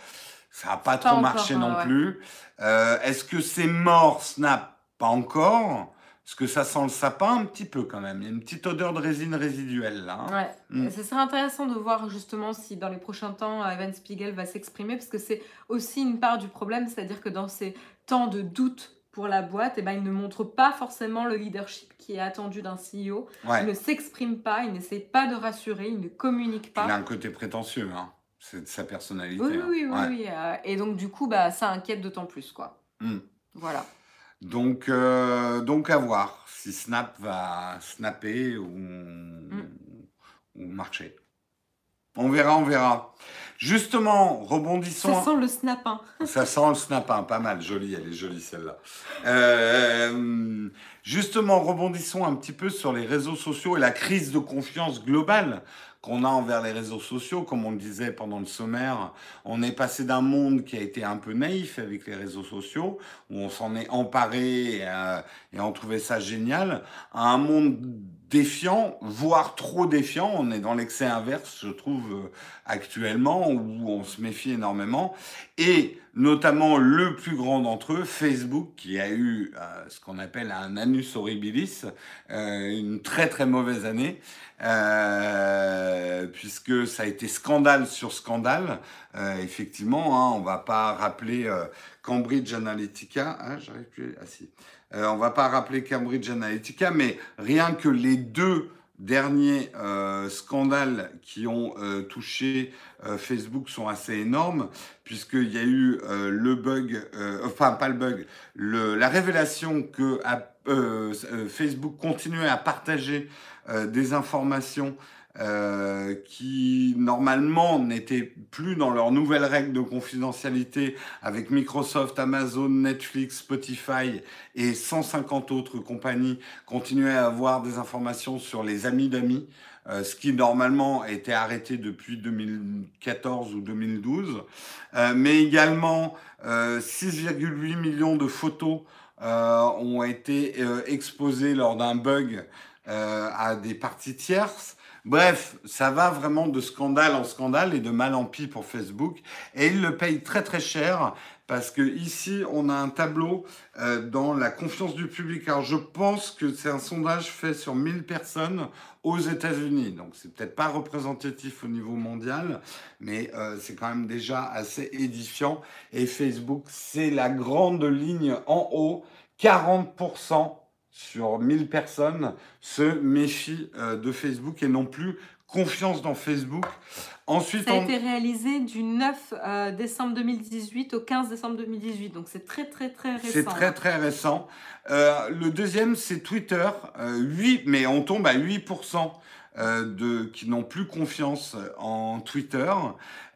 Ça n'a pas, trop marché non plus. Euh, est-ce que c'est mort? Snap Pas encore. Parce que ça sent le sapin un petit peu quand même. Il y a une petite odeur de résine résiduelle là. Hein. Ouais. Mm. Ce serait intéressant de voir justement si dans les prochains temps Evan Spiegel va s'exprimer parce que c'est aussi une part du problème, c'est-à-dire que dans ces temps de doute pour la boîte, eh ben, il ne montre pas forcément le leadership qui est attendu d'un CEO. Il ne s'exprime pas, il n'essaie pas de rassurer, il ne communique pas. Il a un côté prétentieux, hein. c'est sa personnalité. Oui, hein. oui, oui. oui. Euh, et donc du coup, bah, ça inquiète d'autant plus. quoi. Mm. Voilà. Donc, euh, donc à voir si Snap va snapper ou, mm. ou marcher. On verra, on verra. Justement, rebondissons. Ça sent le snapin. Ça sent le snapin, pas mal, jolie, elle est jolie celle-là. Euh, justement, rebondissons un petit peu sur les réseaux sociaux et la crise de confiance globale qu'on a envers les réseaux sociaux. Comme on le disait pendant le sommaire, on est passé d'un monde qui a été un peu naïf avec les réseaux sociaux, où on s'en est emparé et, euh, et on trouvait ça génial, à un monde défiant, voire trop défiant. On est dans l'excès inverse, je trouve, euh, actuellement, où on se méfie énormément. Et notamment le plus grand d'entre eux, Facebook, qui a eu euh, ce qu'on appelle un anus horribilis, euh, une très très mauvaise année, puisque ça a été scandale sur scandale. effectivement, hein, on va pas rappeler Cambridge Analytica. Hein, J'arrive plus. Ah si. Euh, on va pas rappeler Cambridge Analytica, mais rien que les deux derniers euh, scandales qui ont euh, touché Facebook sont assez énormes, puisqu'il y a eu le bug, enfin pas le bug, la révélation que Facebook continuait à partager des informations qui normalement n'étaient plus dans leurs nouvelles règles de confidentialité avec Microsoft, Amazon, Netflix, Spotify et 150 autres compagnies continuaient à avoir des informations sur les amis d'amis, euh, ce qui normalement était arrêté depuis 2014 ou 2012, euh, mais également 6,8 millions de photos ont été exposées lors d'un bug à des parties tierces. Bref, ça va vraiment de scandale en scandale et de mal en pis pour Facebook. Et ils le payent très très cher parce que ici, on a un tableau euh, dans la confiance du public. Alors, je pense que c'est un sondage fait sur 1000 personnes aux États-Unis. Donc, c'est peut-être pas représentatif au niveau mondial, mais euh, c'est quand même déjà assez édifiant. Et Facebook, c'est la grande ligne en haut. 40% sur 1000 personnes se méfient euh, de Facebook et non plus confiance dans Facebook. Ensuite, ça a été réalisé du 9 euh, décembre 2018 au 15 décembre 2018, donc c'est très très très récent. C'est très très récent. Euh, le deuxième, c'est Twitter, 8, mais on tombe à 8% de, qui n'ont plus confiance en Twitter.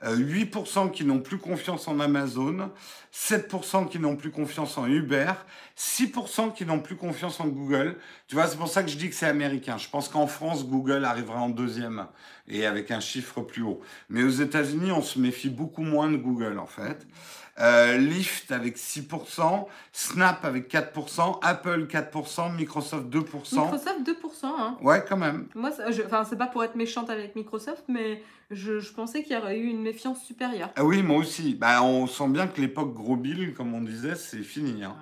8% qui n'ont plus confiance en Amazon, 7% qui n'ont plus confiance en Uber, 6% qui n'ont plus confiance en Google. Tu vois, c'est pour ça que je dis que c'est américain. Je pense qu'en France, Google arrivera en deuxième et avec un chiffre plus haut. Mais aux États-Unis, on se méfie beaucoup moins de Google en fait. Euh, Lyft avec 6%, Snap avec 4%, Apple 4%, Microsoft 2%. Microsoft 2%, hein. Ouais, quand même. Moi, enfin, c'est pas pour être méchante avec Microsoft, mais je, je pensais qu'il y aurait eu une méfiance supérieure. Ah oui, moi aussi. Bah, on sent bien que l'époque gros bill, comme on disait, c'est fini. Hein.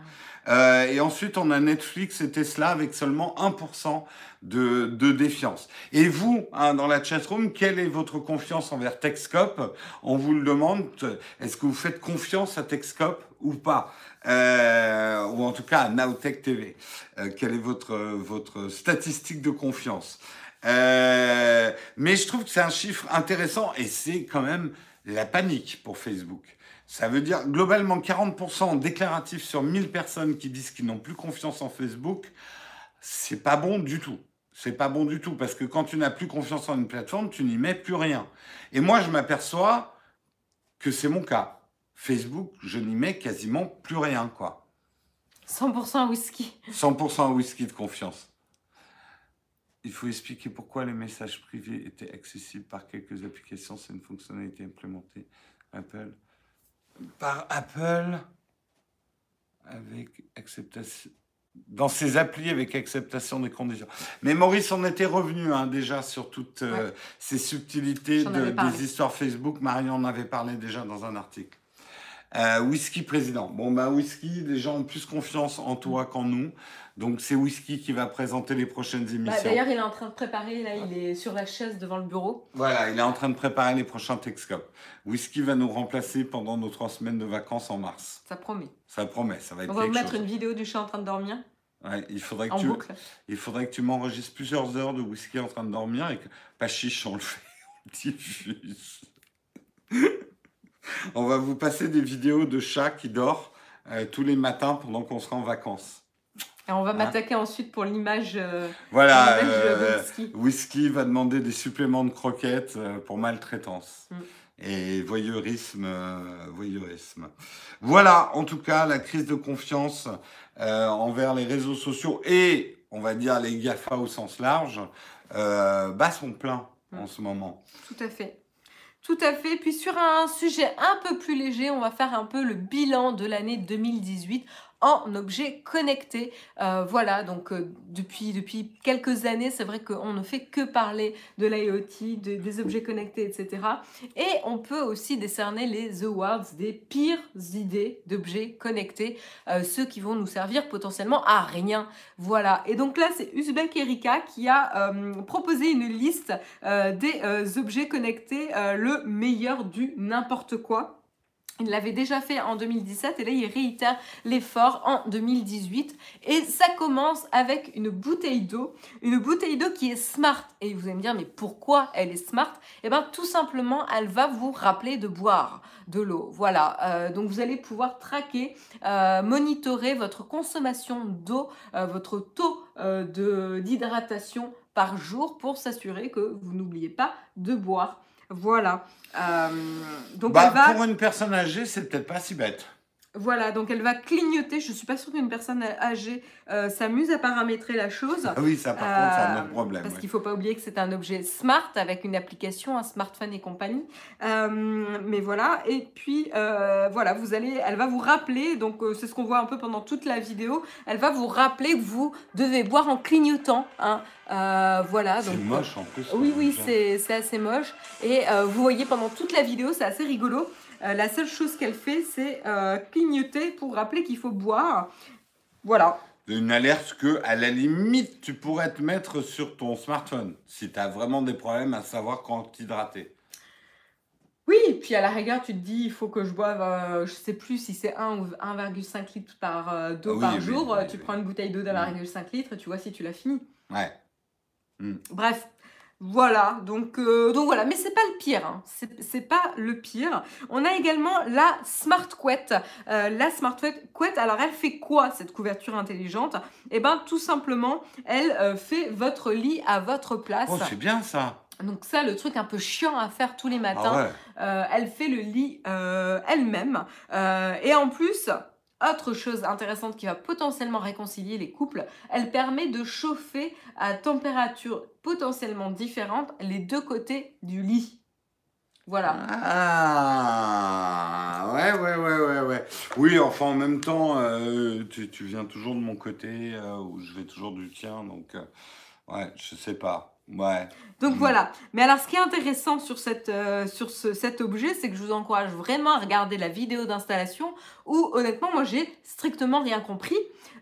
Euh, et ensuite, on a Netflix et Tesla avec seulement 1% de, de, défiance. Et vous, hein, dans la chatroom, quelle est votre confiance envers Techscope? On vous le demande. Est-ce que vous faites confiance à Techscope ou pas? Euh, Ou en tout cas à Nowtech TV. Euh, quelle est votre, votre statistique de confiance? Euh, Mais je trouve que c'est un chiffre intéressant et c'est quand même la panique pour Facebook. Ça veut dire globalement 40% déclaratifs sur 1000 personnes qui disent qu'ils n'ont plus confiance en Facebook. C'est pas bon du tout. C'est pas bon du tout parce que quand tu n'as plus confiance en une plateforme, tu n'y mets plus rien. Et moi, je m'aperçois que c'est mon cas. Facebook, je n'y mets quasiment plus rien, quoi. 100% whisky. 100% whisky de confiance. Il faut expliquer pourquoi les messages privés étaient accessibles par quelques applications. C'est une fonctionnalité implémentée Apple par Apple avec acceptation dans ses applis avec acceptation des conditions. Mais Maurice, on était revenu hein, déjà sur toutes euh, ces subtilités des histoires Facebook. Marion en avait parlé déjà dans un article. Euh, whisky président. Bon, bah, Whisky, les gens ont plus confiance en toi qu'en nous. Donc, c'est Whisky qui va présenter les prochaines bah, émissions. D'ailleurs, il est en train de préparer, là, il est sur la chaise devant le bureau. Voilà, il est en train de préparer les prochains Texcop. Whisky va nous remplacer pendant nos trois semaines de vacances en mars. Ça promet. Ça promet, ça va être On va vous mettre une vidéo du chat en train de dormir. Ouais, il faudrait que tu, il faudrait que tu m'enregistres plusieurs heures de whisky en train de dormir et que pas chiche on le fait, on diffuse. On va vous passer des vidéos de chat qui dort euh, tous les matins pendant qu'on sera en vacances. Et on va hein m'attaquer ensuite pour l'image. Euh, voilà, euh, whisky. whisky. va demander des suppléments de croquettes pour maltraitance. Mm. Et voyeurisme, voyeurisme. Voilà, en tout cas, la crise de confiance envers les réseaux sociaux et, on va dire, les GAFA au sens large, bat son plein mm. en ce moment. Tout à fait. Tout à fait. Puis sur un sujet un peu plus léger, on va faire un peu le bilan de l'année 2018 en objet connecté. Euh, voilà, donc euh, depuis, depuis quelques années, c'est vrai qu'on ne fait que parler de l'IoT, des objets connectés, etc. Et on peut aussi décerner les awards des pires idées d'objets connectés, euh, ceux qui vont nous servir potentiellement à rien. Voilà, et donc là, c'est Uzbek Erika qui a proposé une liste des objets connectés, le meilleur du n'importe quoi. Il l'avait déjà fait en 2017 et là il réitère l'effort en 2018. Et ça commence avec une bouteille d'eau, une bouteille d'eau qui est smart. Et vous allez me dire mais pourquoi elle est smart? Eh bien tout simplement elle va vous rappeler de boire de l'eau. Voilà, euh, donc vous allez pouvoir traquer, euh, monitorer votre consommation d'eau, euh, votre taux d'hydratation par jour pour s'assurer que vous n'oubliez pas de boire. Voilà. Euh, donc Bah, elle va, Pour une personne âgée, c'est peut-être pas si bête. Voilà, donc elle va clignoter. Je suis pas sûre qu'une personne âgée euh, s'amuse à paramétrer la chose. Ah oui, ça par contre, c'est un Euh, autre problème. Parce ouais. qu'il ne faut pas oublier que c'est un objet smart avec une application, un smartphone et compagnie. Euh, mais voilà, et puis euh, voilà, vous allez, elle va vous rappeler, donc euh, c'est ce qu'on voit un peu pendant toute la vidéo, elle va vous rappeler que vous devez boire en clignotant. hein. Euh, voilà, C'est moche en plus. Oui, oui, c'est assez moche. Et euh, vous voyez pendant toute la vidéo, c'est assez rigolo. Euh, la seule chose qu'elle fait, c'est euh, clignoter pour rappeler qu'il faut boire. Voilà. Une alerte que, à la limite, tu pourrais te mettre sur ton smartphone si tu as vraiment des problèmes à savoir quand t'hydrater. Oui, puis à la rigueur, tu te dis, il faut que je boive, euh, je sais plus si c'est 1 ou 1,5 litres par euh, d'eau Oui, par oui, jour. oui, tu prends une bouteille d'eau Mm. d'1,5 litre, tu vois si tu l'as fini. Ouais. Bref, voilà. Donc, euh, donc voilà, mais c'est pas le pire. hein. C'est pas le pire. On a également la Smart Couette. Euh, la Smart Couette, alors elle fait quoi cette couverture intelligente? Eh ben, tout simplement, elle euh, fait votre lit à votre place. Oh, c'est bien ça. donc ça, le truc un peu chiant à faire tous les matins. Ah ouais. Euh, elle fait le lit euh, elle-même. Euh, et en plus, autre chose intéressante qui va potentiellement réconcilier les couples, elle permet de chauffer à température potentiellement différente les deux côtés du lit. Voilà. Ah, ouais, ouais, ouais, ouais, ouais. Oui, enfin, en même temps, euh, tu, tu viens toujours de mon côté, euh, ou je vais toujours du tien, donc, euh, ouais, je sais pas. Ouais. Donc Mm. voilà. Mais alors, ce qui est intéressant sur, cette, euh, sur ce- cet objet, c'est que je vous encourage vraiment à regarder la vidéo d'installation où, honnêtement, moi, j'ai strictement rien compris.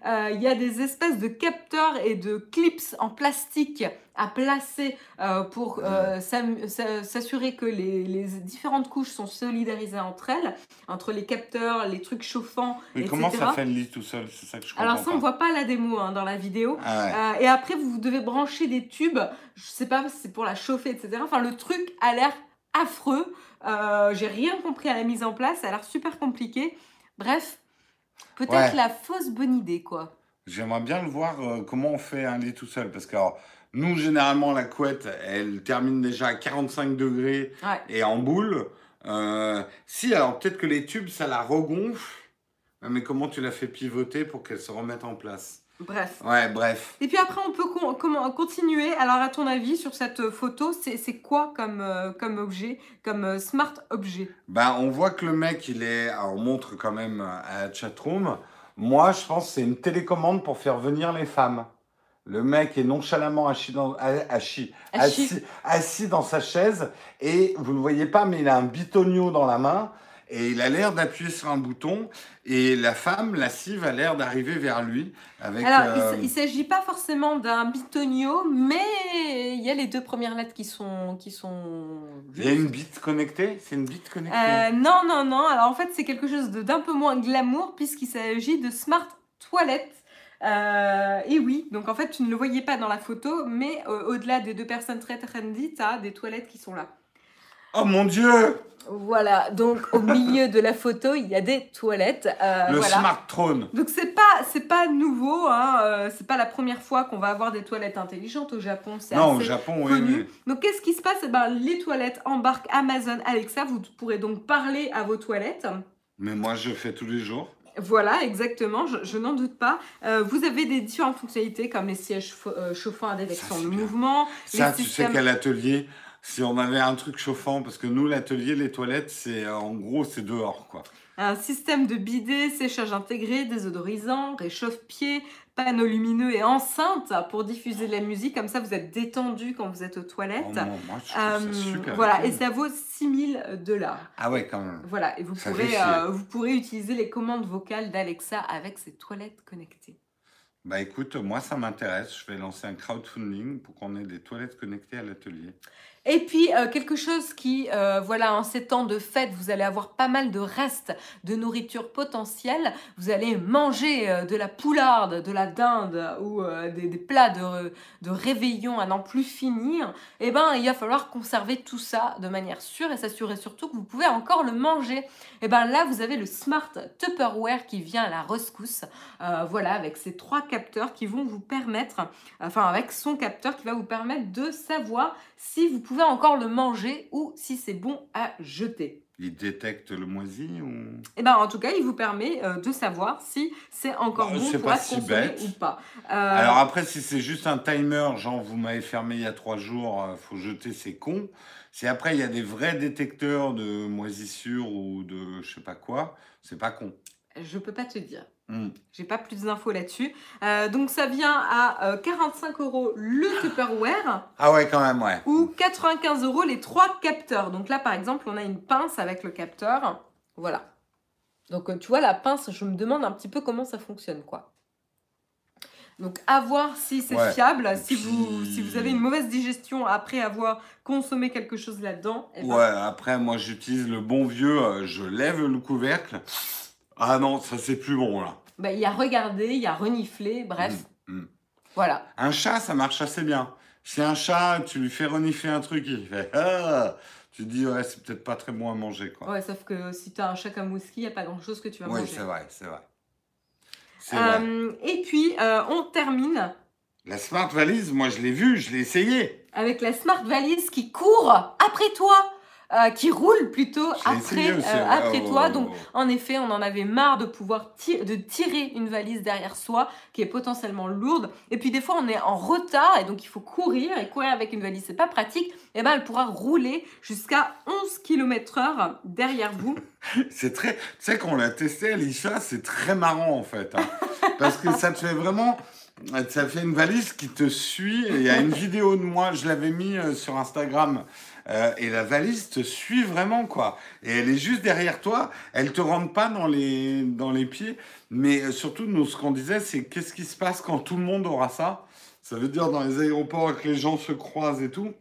Euh, Il y a des espèces de capteurs et de clips en plastique à placer euh, pour euh, s'assurer que les, les différentes couches sont solidarisées entre elles, entre les capteurs, les trucs chauffants, Mais etc. comment ça fait le lit tout seul? C'est ça que je comprends Alors ça, on pas. voit pas la démo hein, dans la vidéo. Ah ouais. Euh, et après, vous devez brancher des tubes. Je sais pas si c'est pour la chauffer, etc. Enfin, le truc a l'air affreux. J'ai rien compris à la mise en place. Ça a l'air super compliqué. Bref, peut-être Ouais. la fausse bonne idée, quoi. J'aimerais bien le voir euh, comment on fait un lit tout seul. Parce que alors, nous, généralement, la couette, elle termine déjà à 45 degrés Ouais. et en boule. Euh, si, alors peut-être que les tubes, ça la regonfle. Mais comment tu la fais pivoter pour qu'elle se remette en place? Bref. Ouais, bref. Et puis après, on peut con- comment- continuer. Alors, à ton avis, sur cette photo, c'est quoi comme, euh, comme objet, comme euh, smart objet? Ben, on voit que le mec, il est. Alors, on montre quand même à la chatroom. Moi, je pense que c'est une télécommande pour faire venir les femmes. Le mec est nonchalamment assis dans, assis, Assis. assis, dans sa chaise et vous ne le voyez pas, mais il a un bitonio dans la main et il a l'air d'appuyer sur un bouton et la femme, la cive, a l'air d'arriver vers lui avec. Alors, euh, il ne s'agit pas forcément d'un bitonio, mais il y a les deux premières lettres qui sont, qui sont il y a une bite connectée? C'est une bite connectée? Euh, non, non, non. Alors en fait, c'est quelque chose d'un peu moins glamour puisqu'il s'agit de smart toilettes. Euh, et oui, donc en fait, tu ne le voyais pas dans la photo, mais euh, au-delà des deux personnes très trendy, tu as des toilettes qui sont là. Oh mon dieu Voilà, donc au milieu de la photo, il y a des toilettes. euh, Le voilà. smart throne Donc c'est pas c'est pas nouveau, hein, euh, c'est pas la première fois qu'on va avoir des toilettes intelligentes au Japon. C'est Non, au Japon, oui, connu. oui. Donc qu'est-ce qui se passe? Eh ben, Les toilettes embarquent Amazon Alexa. Vous pourrez donc parler à vos toilettes. Mais moi, je fais tous les jours. Voilà, exactement, je, je n'en doute pas. Euh, vous avez des différentes fonctionnalités comme les sièges euh, chauffants à détection de mouvement. Ça, tu sais qu'à l'atelier, si on avait un truc chauffant, parce que nous, l'atelier, les toilettes, c'est euh, en gros, c'est dehors, quoi. Un système de bidet, séchage intégré, désodorisant, réchauffe-pied, panneaux lumineux et enceinte pour diffuser de la musique. Comme ça, vous êtes détendu quand vous êtes aux toilettes. Oh, non, moi, je Euh, ça super. voilà, cool. et ça vaut 6000 dollars. Ah ouais, quand même. Voilà, et vous Ça pourrez, euh, vous pourrez utiliser les commandes vocales d'Alexa avec ces toilettes connectées. Bah écoute, moi, ça m'intéresse. Je vais lancer un crowdfunding pour qu'on ait des toilettes connectées à l'atelier. Et puis, euh, quelque chose qui, euh, voilà, en ces temps de fête, vous allez avoir pas mal de restes de nourriture potentielle. Vous allez manger euh, de la poularde, de la dinde ou des, plats de, de réveillon à n'en plus finir. Eh ben, il va falloir conserver tout ça de manière sûre et s'assurer surtout que vous pouvez encore le manger. Et ben là, vous avez le Smart Tupperware qui vient à la rescousse. Voilà, avec ces trois capteurs qui vont vous permettre, enfin avec son capteur qui va vous permettre de savoir si vous pouvez encore le manger ou si c'est bon à jeter. Il détecte le moisi ou... Et ben en tout cas, il vous permet euh, de savoir si c'est encore bon c'est pour pas si bête. ou pas. Euh, Alors après, si c'est juste un timer, genre vous m'avez fermé il y a trois jours, euh, faut jeter, c'est con. Si après il y a des vrais détecteurs de moisissure ou de je sais pas quoi, c'est pas con. je peux pas te dire. Hmm. J'ai pas plus d'infos là-dessus. Euh, donc ça vient à euh, 45 euros le Tupperware Ah ouais, quand même, ouais. ou 95 euros les trois capteurs. Donc là par exemple, on a une pince avec le capteur. Voilà. Donc euh, tu vois la pince, je me demande un petit peu comment ça fonctionne quoi. Donc à voir si c'est Ouais. fiable, si vous, si vous avez une mauvaise digestion après avoir consommé quelque chose là-dedans. eh ben, Ouais, après, moi j'utilise le bon vieux, euh, je lève le couvercle. Ah non, ça c'est plus bon là. bah, il y a regardé, il y a reniflé, bref. Mm, mm. Voilà. Un chat, ça marche assez bien. Si un chat, tu lui fais renifler un truc, il fait ah, tu te dis ouais, c'est peut-être pas très bon à manger quoi. Ouais, sauf que si tu as un chat comme whisky, il n'y a pas grand-chose que tu vas oui, manger. c'est vrai, c'est vrai. C'est vrai. Euh, et puis, euh, on termine La smart valise, moi je l'ai vue, je l'ai essayé. avec la Smart Valise qui court après toi, euh, qui roule plutôt après, euh, après Oh. toi. Donc, en effet, on en avait marre de pouvoir ti- de tirer une valise derrière soi qui est potentiellement lourde. Et puis, des fois, on est en retard et donc il faut courir. Et courir avec une valise, c'est pas pratique. Et ben, elle pourra rouler jusqu'à 11 km/h derrière vous. C'est très. Tu sais, qu'on l'a testé à l'ISHA, c'est très marrant en fait. hein. Parce que ça te fait vraiment. Ça fait une valise qui te suit. Il y a une vidéo de moi, je l'avais mis euh, sur Instagram. Euh, et la valise te suit vraiment, quoi. Et elle est juste derrière toi. Elle te rentre pas dans les, dans les pieds. Mais euh, surtout, nous, ce qu'on disait, c'est qu'est-ce qui se passe quand tout le monde aura ça? Ça veut dire dans les aéroports que les gens se croisent et tout.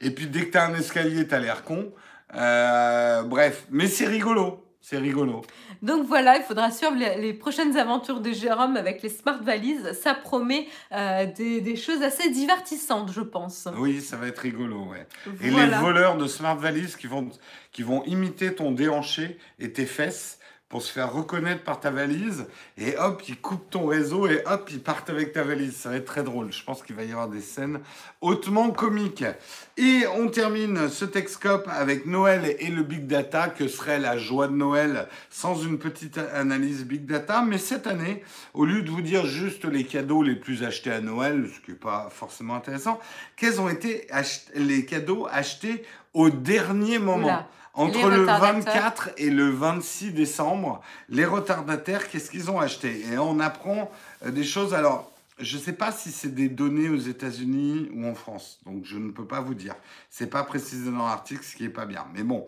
Et puis dès que t'as un escalier, t'as l'air con. Euh, bref, mais c'est rigolo. C'est rigolo. Donc voilà, il faudra suivre les, les prochaines aventures de Jérôme avec les smart valises. Ça promet euh, des, des choses assez divertissantes, je pense. Oui, ça va être rigolo, ouais. Et les voleurs de Smart Valise qui vont, qui vont imiter ton déhanché et tes fesses pour se faire reconnaître par ta valise. Et hop, ils coupent ton réseau et hop, ils partent avec ta valise. Ça va être très drôle. Je pense qu'il va y avoir des scènes hautement comiques. Et on termine ce Texcope avec Noël et le Big Data. Que serait la joie de Noël sans une petite analyse Big Data? Mais cette année, au lieu de vous dire juste les cadeaux les plus achetés à Noël, ce qui n'est pas forcément intéressant, quels ont été les cadeaux achetés au dernier moment? Entre le retardataires. 24 et le 26 décembre, les retardataires, qu'est-ce qu'ils ont acheté? Et on apprend euh, des choses. Alors, je ne sais pas si c'est des données aux États-Unis ou en France, donc je ne peux pas vous dire. C'est pas précisé dans l'article, ce qui est pas bien. Mais bon.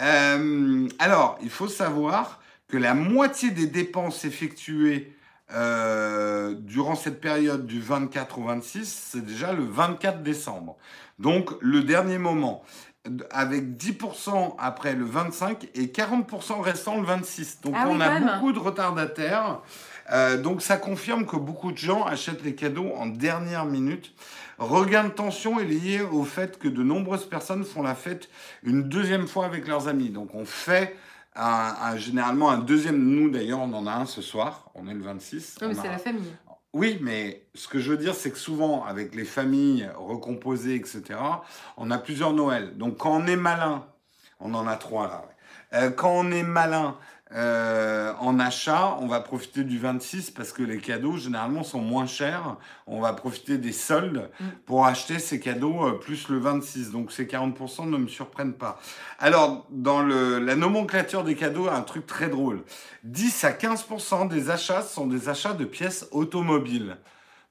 Euh, alors, il faut savoir que la moitié des dépenses effectuées euh, durant cette période du 24 au 26, c'est déjà le 24 décembre. Donc, le dernier moment avec 10% après le 25 et 40% restant le 26. Donc Ah oui, on a même. beaucoup de retardataires. Euh, donc ça confirme que beaucoup de gens achètent les cadeaux en dernière minute. Regain de tension est lié au fait que de nombreuses personnes font la fête une deuxième fois avec leurs amis. Donc on fait un, un- généralement un deuxième. Nous d'ailleurs on en a un ce soir. On est le 26. Non, mais On c'est la famille. Oui, mais ce que je veux dire, c'est que souvent, avec les familles recomposées, etc., on a plusieurs Noëls. Donc, quand on est malin, on en a trois là. Euh, quand on est malin euh, en achat, on va profiter du 26 parce que les cadeaux, généralement, sont moins chers. On va profiter des soldes Mm. pour acheter ces cadeaux euh, plus le 26. Donc, ces 40% ne me surprennent pas. Alors, dans le, la nomenclature des cadeaux, un truc très drôle. 10 à 15% des achats sont des achats de pièces automobiles.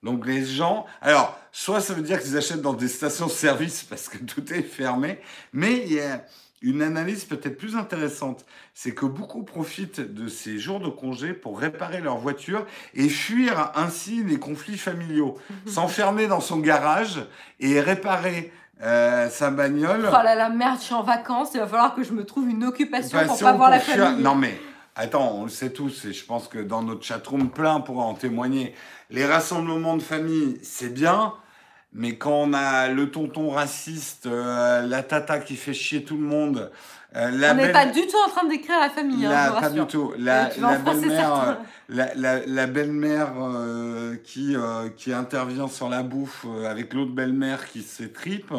Donc les gens, alors soit ça veut dire qu'ils achètent dans des stations-service parce que tout est fermé, mais il y a une analyse peut-être plus intéressante, c'est que beaucoup profitent de ces jours de congé pour réparer leur voiture et fuir ainsi les conflits familiaux, s'enfermer dans son garage et réparer euh, sa bagnole. Oh là là, merde, je suis en vacances, il va falloir que je me trouve une occupation pour Passion pas voir la pour famille. Non mais, attends, on le sait tous, et je pense que dans notre chatroom, plein pourra en témoigner. Les rassemblements de famille, c'est bien, mais quand on a le tonton raciste, euh, la tata qui fait chier tout le monde, Euh, la On n'est belle- pas du tout en train de décrire la famille, hein, la- je vous pas rassure. du tout. La, belle-mère, euh, la, belle-mère euh, qui, euh, qui intervient sur la bouffe euh, avec l'autre belle-mère qui s'étripe,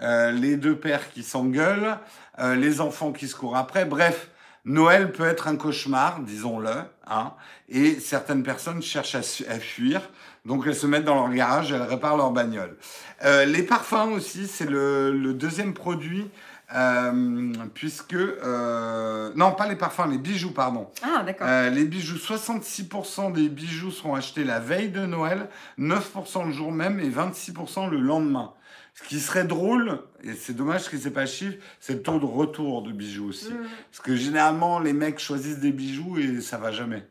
euh, les deux pères qui s'engueulent, euh, les enfants qui se courent après. Bref, Noël peut être un cauchemar, disons-le, hein, et certaines personnes cherchent à fuir. Donc elles se mettent dans leur garage, elles réparent leur bagnole. Euh, les parfums aussi, c'est le, le deuxième produit, euh, puisque... euh, non, pas les parfums, les bijoux, pardon. Ah, d'accord. Les bijoux, 66% des bijoux seront achetés la veille de Noël, 9% le jour même et 26% le lendemain. Ce qui serait drôle, et c'est dommage que c'est pas chiffre, c'est le taux de retour de bijoux aussi. Mm. Parce que généralement, les mecs choisissent des bijoux et ça va jamais.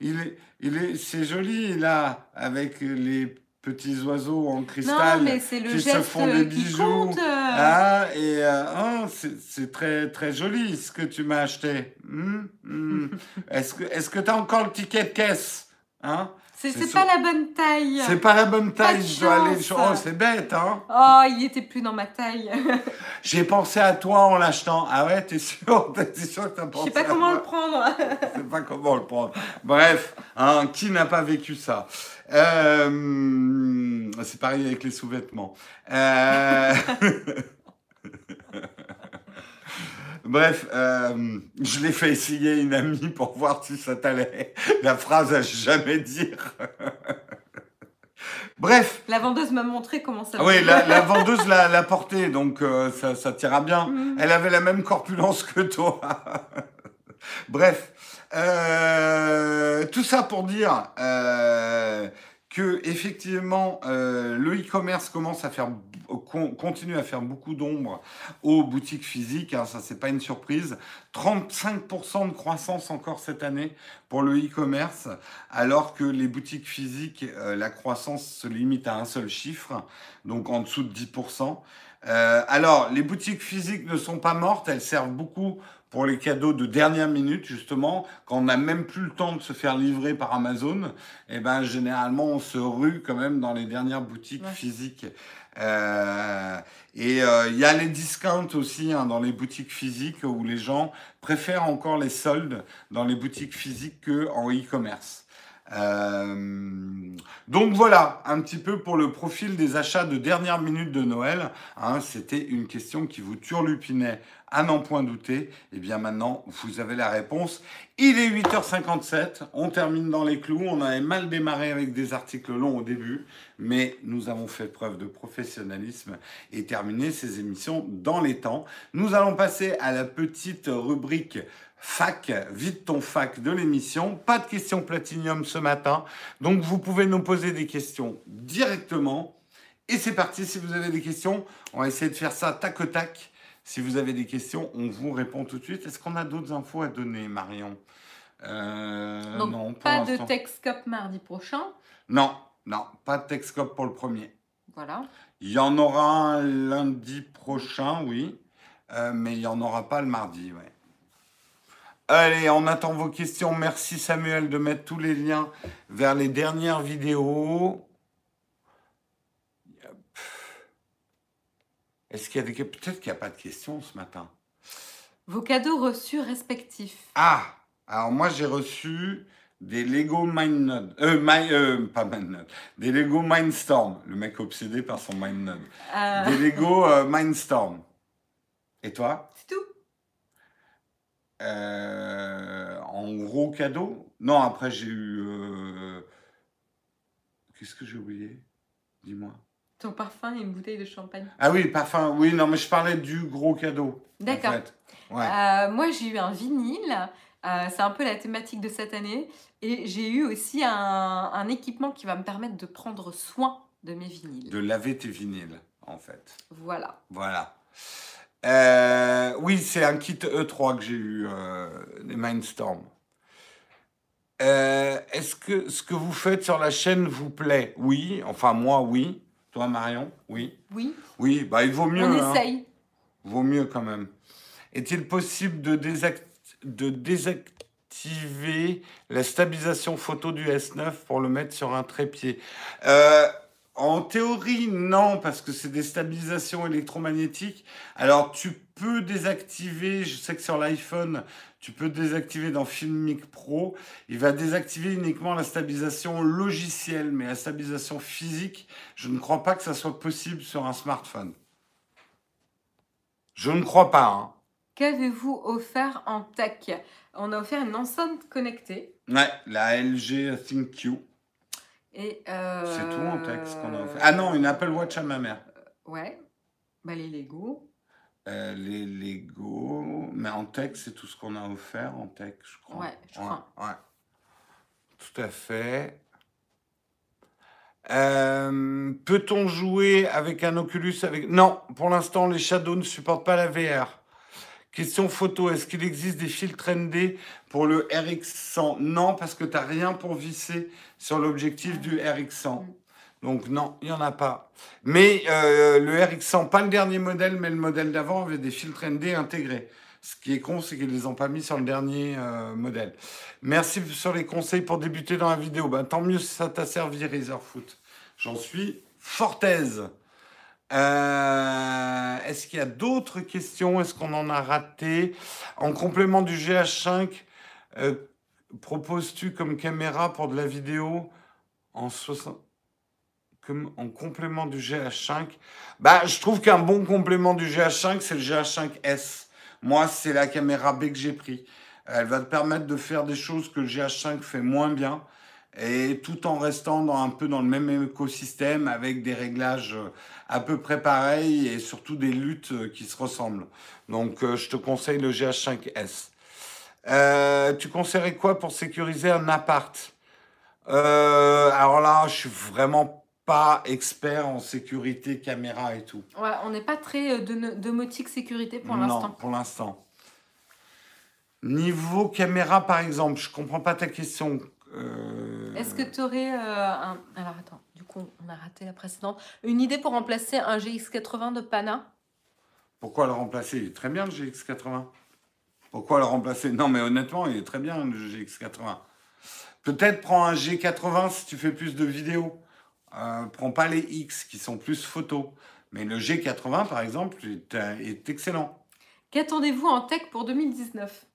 Il est, il est, c'est joli là, avec les petits oiseaux en cristal. Non, mais c'est le qui se font des bijoux. Ah, et euh, oh, c'est très très joli ce que tu m'as acheté. Hmm, hmm. Est-ce que est-ce que t'as encore le ticket de caisse Hein? C'est pas la bonne taille. C'est pas la bonne taille. Je dois aller. Oh, c'est bête, hein Oh, il était plus dans ma taille. J'ai pensé à toi en l'achetant. Ah ouais, t'es sûr? T'es sûr que t'as Je pensé sais pas à comment moi? le prendre. Je sais pas comment le prendre. Bref, hein, qui n'a pas vécu ça? Euh, C'est pareil avec les sous-vêtements. Euh, Bref, euh, je l'ai fait essayer une amie pour voir si ça t'allait. La phrase à jamais dire. Bref, La vendeuse m'a montré comment ça ah oui, la, la vendeuse l'a l'a porté, donc euh, ça, ça t'ira bien. Mhm. Elle avait la même corpulence que toi. Bref, euh, tout ça pour dire euh, que effectivement le e-commerce commence à faire continue à faire beaucoup d'ombre aux boutiques physiques. hein, ça c'est pas une surprise. 35% de croissance encore cette année pour le e-commerce, alors que les boutiques physiques, euh, la croissance se limite à un seul chiffre, donc en dessous de 10%. Euh, alors, les boutiques physiques ne sont pas mortes, elles servent beaucoup pour les cadeaux de dernière minute, justement, quand on n'a même plus le temps de se faire livrer par Amazon, et ben généralement on se rue quand même dans les dernières boutiques Ouais. physiques. Euh, et euh, il y a les discounts aussi hein, dans les boutiques physiques où les gens préfèrent encore les soldes dans les boutiques physiques que en e-commerce. Euh, donc voilà, un petit peu pour le profil des achats de dernière minute de Noël. Hein, C'était une question qui vous turlupinait à n'en point douter. Et bien maintenant, vous avez la réponse. Il est 8h57, on termine dans les clous. On avait mal démarré avec des articles longs au début, mais nous avons fait preuve de professionnalisme et terminé ces émissions dans les temps. Nous allons passer à la petite rubrique fac, vite ton fac de l'émission. Pas de questions platinium ce matin, donc vous pouvez nous poser des questions directement. Et c'est parti, si vous avez des questions, on va essayer de faire ça tac au tac. Si vous avez des questions, on vous répond tout de suite. Est-ce qu'on a d'autres infos à donner, Marion? Euh, Donc, Non, pas de. Texcop mardi prochain. Non, non, pas de Texcop pour le premier. Voilà. Il y en aura un lundi prochain, oui, euh, mais il n'y en aura pas le mardi, ouais. Allez, on attend vos questions. Merci Samuel de mettre tous les liens vers les dernières vidéos. Est-ce qu'il y a des... Peut-être qu'il n'y a pas de questions ce matin. Vos cadeaux reçus respectifs. Ah, alors moi j'ai reçu des Lego MindNode. Euh, My- euh, pas MindNode. Des Lego Mindstorm. Le mec obsédé par son MindNode. Euh, Des Lego euh, Mindstorm. Et toi? C'est tout. Euh, En gros cadeau? Non, après j'ai eu. euh, Qu'est-ce que j'ai oublié? Dis-moi. Ton parfum et une bouteille de champagne. Ah oui, parfum. Oui, non, mais je parlais du gros cadeau. en D'accord. fait. Ouais. Euh, moi, j'ai eu un vinyle. C'est un peu la thématique de cette année. Et j'ai eu aussi un, un équipement qui va me permettre de prendre soin de mes vinyles. De laver tes vinyles, en fait. Voilà. Voilà. Euh, oui, c'est un kit E3 que j'ai eu, euh, des Mindstorm. Euh, Est-ce que ce que vous faites sur la chaîne vous plaît? Oui, enfin moi, oui. Toi, Marion Oui. Oui, Oui, bah il vaut mieux. on hein. essaye. Vaut mieux quand même. Est-il possible de, désact- de désactiver la stabilisation photo du S9 pour le mettre sur un trépied? Euh, En théorie, non, parce que c'est des stabilisations électromagnétiques. Alors, tu peux désactiver, je sais que sur l'iPhone, tu peux désactiver dans Filmic Pro. Il va désactiver uniquement la stabilisation logicielle, mais la stabilisation physique, je ne crois pas que ça soit possible sur un smartphone. Je ne crois pas. Hein. Qu'avez-vous offert en tech? On a offert une enceinte connectée. Ouais, la LG ThinQ. Et euh, C'est tout en tech ce qu'on a offert. Ah non, une Apple Watch à ma mère. Ouais. Bah, les Lego. Euh, les Lego. Mais en tech, c'est tout ce qu'on a offert en tech, je crois. Ouais, je crois. Ouais. Tout à fait. Euh, Peut-on jouer avec un Oculus avec... Non, pour l'instant, les Shadows ne supportent pas la VR. Question photo, est-ce qu'il existe des filtres ND pour le RX100 Non, parce que tu n'as rien pour visser sur l'objectif du RX100. Donc non, il n'y en a pas. Mais euh, le RX100, pas le dernier modèle, mais le modèle d'avant avait des filtres ND intégrés. Ce qui est con, c'est qu'ils ne les ont pas mis sur le dernier euh, modèle. Merci sur les conseils pour débuter dans la vidéo. Ben, tant mieux si ça t'a servi, Razorfoot. J'en suis fort aise. Euh, Est-ce qu'il y a d'autres questions? Est-ce qu'on en a raté? En complément du GH5, euh, proposes-tu comme caméra pour de la vidéo en 60 comme en complément du GH5 Bah, je trouve qu'un bon complément du GH5, c'est le GH5S. Moi, c'est la caméra B que j'ai pris. Elle va te permettre de faire des choses que le GH5 fait moins bien et tout en restant dans, un peu dans le même écosystème avec des réglages euh, à peu près pareils et surtout des luttes euh, qui se ressemblent. Donc euh, je te conseille le GH5S. Euh, tu conseillerais quoi pour sécuriser un appart? Euh, Alors là, je suis vraiment pas expert en sécurité caméra et tout. Ouais, on n'est pas très de- domotique sécurité pour non, l'instant. pour l'instant. Niveau caméra, par exemple, je comprends pas ta question. Euh, Est-ce que tu aurais un. Alors attends, du coup, on a raté la précédente. Une idée pour remplacer un GX80 de Pana? Pourquoi le remplacer? Il est très bien le GX80. Pourquoi le remplacer? Non, mais honnêtement, il est très bien le GX80. Peut-être prends un G80 si tu fais plus de vidéos. Euh, prends pas les X qui sont plus photos. Mais le G80, par exemple, est, euh, est excellent. Qu'attendez-vous en tech pour 2019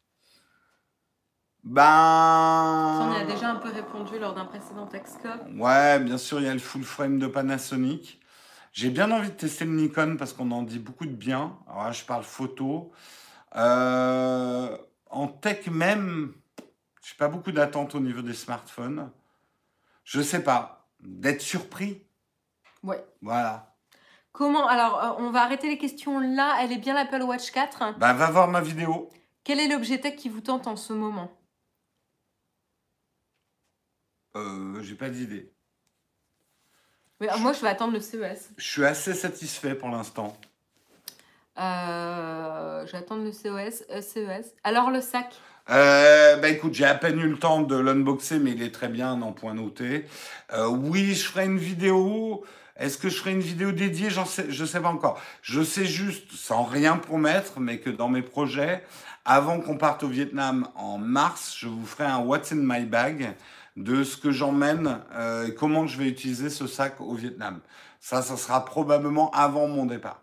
Ben. Ça, On y a déjà un peu répondu lors d'un précédent Texcope. Ouais, bien sûr, il y a le full frame de Panasonic. J'ai bien envie de tester le Nikon parce qu'on en dit beaucoup de bien. Alors là, je parle photo. Euh, en tech même, je n'ai pas beaucoup d'attentes au niveau des smartphones. Je sais pas. D'être surpris? Ouais. Voilà. Comment Alors, euh, on va arrêter les questions là. Elle est bien l'Apple Watch 4. Bah, va voir ma vidéo. Quel est l'objet tech qui vous tente en ce moment? Euh, J'ai pas d'idée. Oui, Moi, je vais attendre le CES. Je suis assez satisfait pour l'instant. Euh, je vais attendre le CES. euh, CES. Alors, le sac? Euh, bah écoute, j'ai à peine eu le temps de l'unboxer, mais il est très bien en point noté. Euh, oui, je ferai une vidéo. Est-ce que je ferai une vidéo dédiée? J'en sais, je sais pas encore. Je sais juste, sans rien promettre, mais que dans mes projets, avant qu'on parte au Vietnam en mars, je vous ferai un What's in my bag de ce que j'emmène euh, et comment je vais utiliser ce sac au Vietnam. Ça, ça sera probablement avant mon départ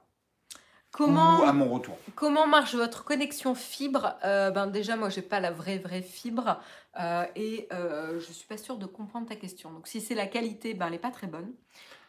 Comment ou à mon retour. Comment marche votre connexion fibre Euh, Ben déjà, moi, j'ai pas la vraie vraie fibre euh, et je suis pas sûre de comprendre ta question. Donc, si c'est la qualité, ben elle est pas très bonne.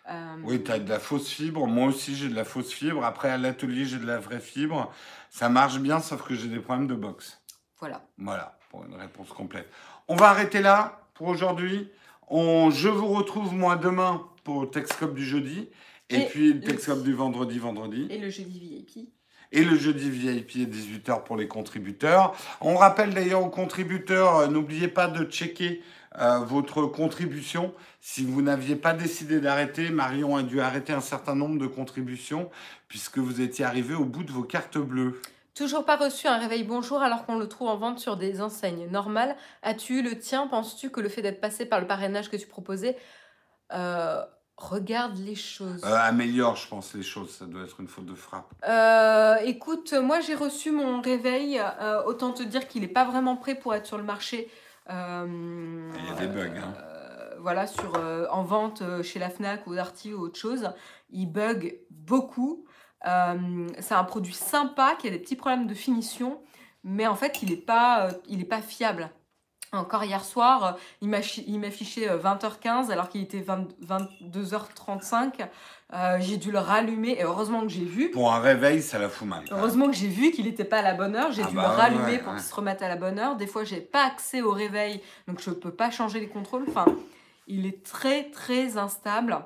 Euh, Oui, tu as de la fausse fibre. Moi aussi, j'ai de la fausse fibre. Après, à l'atelier, j'ai de la vraie fibre. Ça marche bien, sauf que j'ai des problèmes de box. Voilà. Voilà, pour une réponse complète. On va arrêter là pour aujourd'hui. On, je vous retrouve, moi, demain pour le Texcope du jeudi. Et, Et puis le le- Texcope du vendredi, vendredi. Et le jeudi VIP. Et le jeudi VIP à 18h pour les contributeurs. On rappelle d'ailleurs aux contributeurs, euh, n'oubliez pas de checker euh, votre contribution. Si vous n'aviez pas décidé d'arrêter, Marion a dû arrêter un certain nombre de contributions puisque vous étiez arrivé au bout de vos cartes bleues. Toujours pas reçu un réveil bonjour alors qu'on le trouve en vente sur des enseignes normales. As-tu eu le tien? Penses-tu que le fait d'être passé par le parrainage que tu proposais euh, regarde les choses? Euh, améliore, je pense, les choses. Ça doit être une faute de frappe. Euh, écoute, moi j'ai reçu mon réveil. autant te dire qu'il n'est pas vraiment prêt pour être sur le marché. Il y a des bugs, hein. voilà, sur, en vente chez la FNAC ou Darty ou autre chose, il bug beaucoup. Euh, c'est un produit sympa qui a des petits problèmes de finition, mais en fait, il n'est pas, euh, il est pas fiable. Encore hier soir, euh, il m'affichait euh, 20h15 alors qu'il était 20 22h35. Euh, j'ai dû le rallumer et heureusement que j'ai vu. Pour un réveil, ça la fout mal. Heureusement que j'ai vu qu'il n'était pas à la bonne heure, j'ai Ah dû bah le rallumer ouais, pour ouais. qu'il se remette à la bonne heure. Des fois, j'ai pas accès au réveil, donc je peux pas changer les contrôles. Enfin, il est très très instable,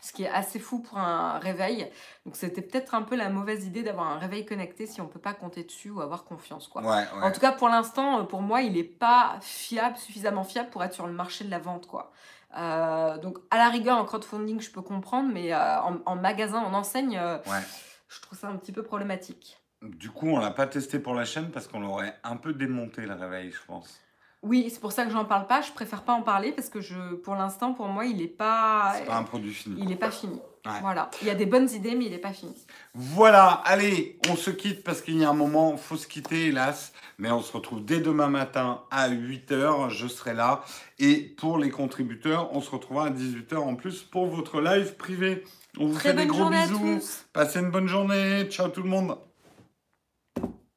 ce qui est assez fou pour un réveil. Donc c'était peut-être un peu la mauvaise idée d'avoir un réveil connecté si on peut pas compter dessus ou avoir confiance, quoi. Ouais, ouais. En tout cas, pour l'instant, euh, pour moi, il n'est pas fiable, suffisamment fiable pour être sur le marché de la vente, quoi. Euh, donc, à la rigueur, en crowdfunding, je peux comprendre, mais euh, en, en magasin, en enseigne, euh, Ouais. je trouve ça un petit peu problématique. Du coup, on l'a pas testé pour la chaîne parce qu'on l'aurait un peu démonté le réveil, je pense. Oui, c'est pour ça que j'en parle pas. Je préfère pas en parler parce que je, pour l'instant, pour moi, il est pas, C'est pas un produit fini. il est pas fini. Ouais. Voilà. Il y a des bonnes idées, mais il est pas fini. Voilà, allez, on se quitte parce qu'il y a un moment, faut se quitter, hélas. Mais on se retrouve dès demain matin à 8h, je serai là. Et pour les contributeurs, on se retrouvera à 18h en plus pour votre live privé. On vous Très fait des gros bisous. tous. Passez une bonne journée. Ciao tout le monde.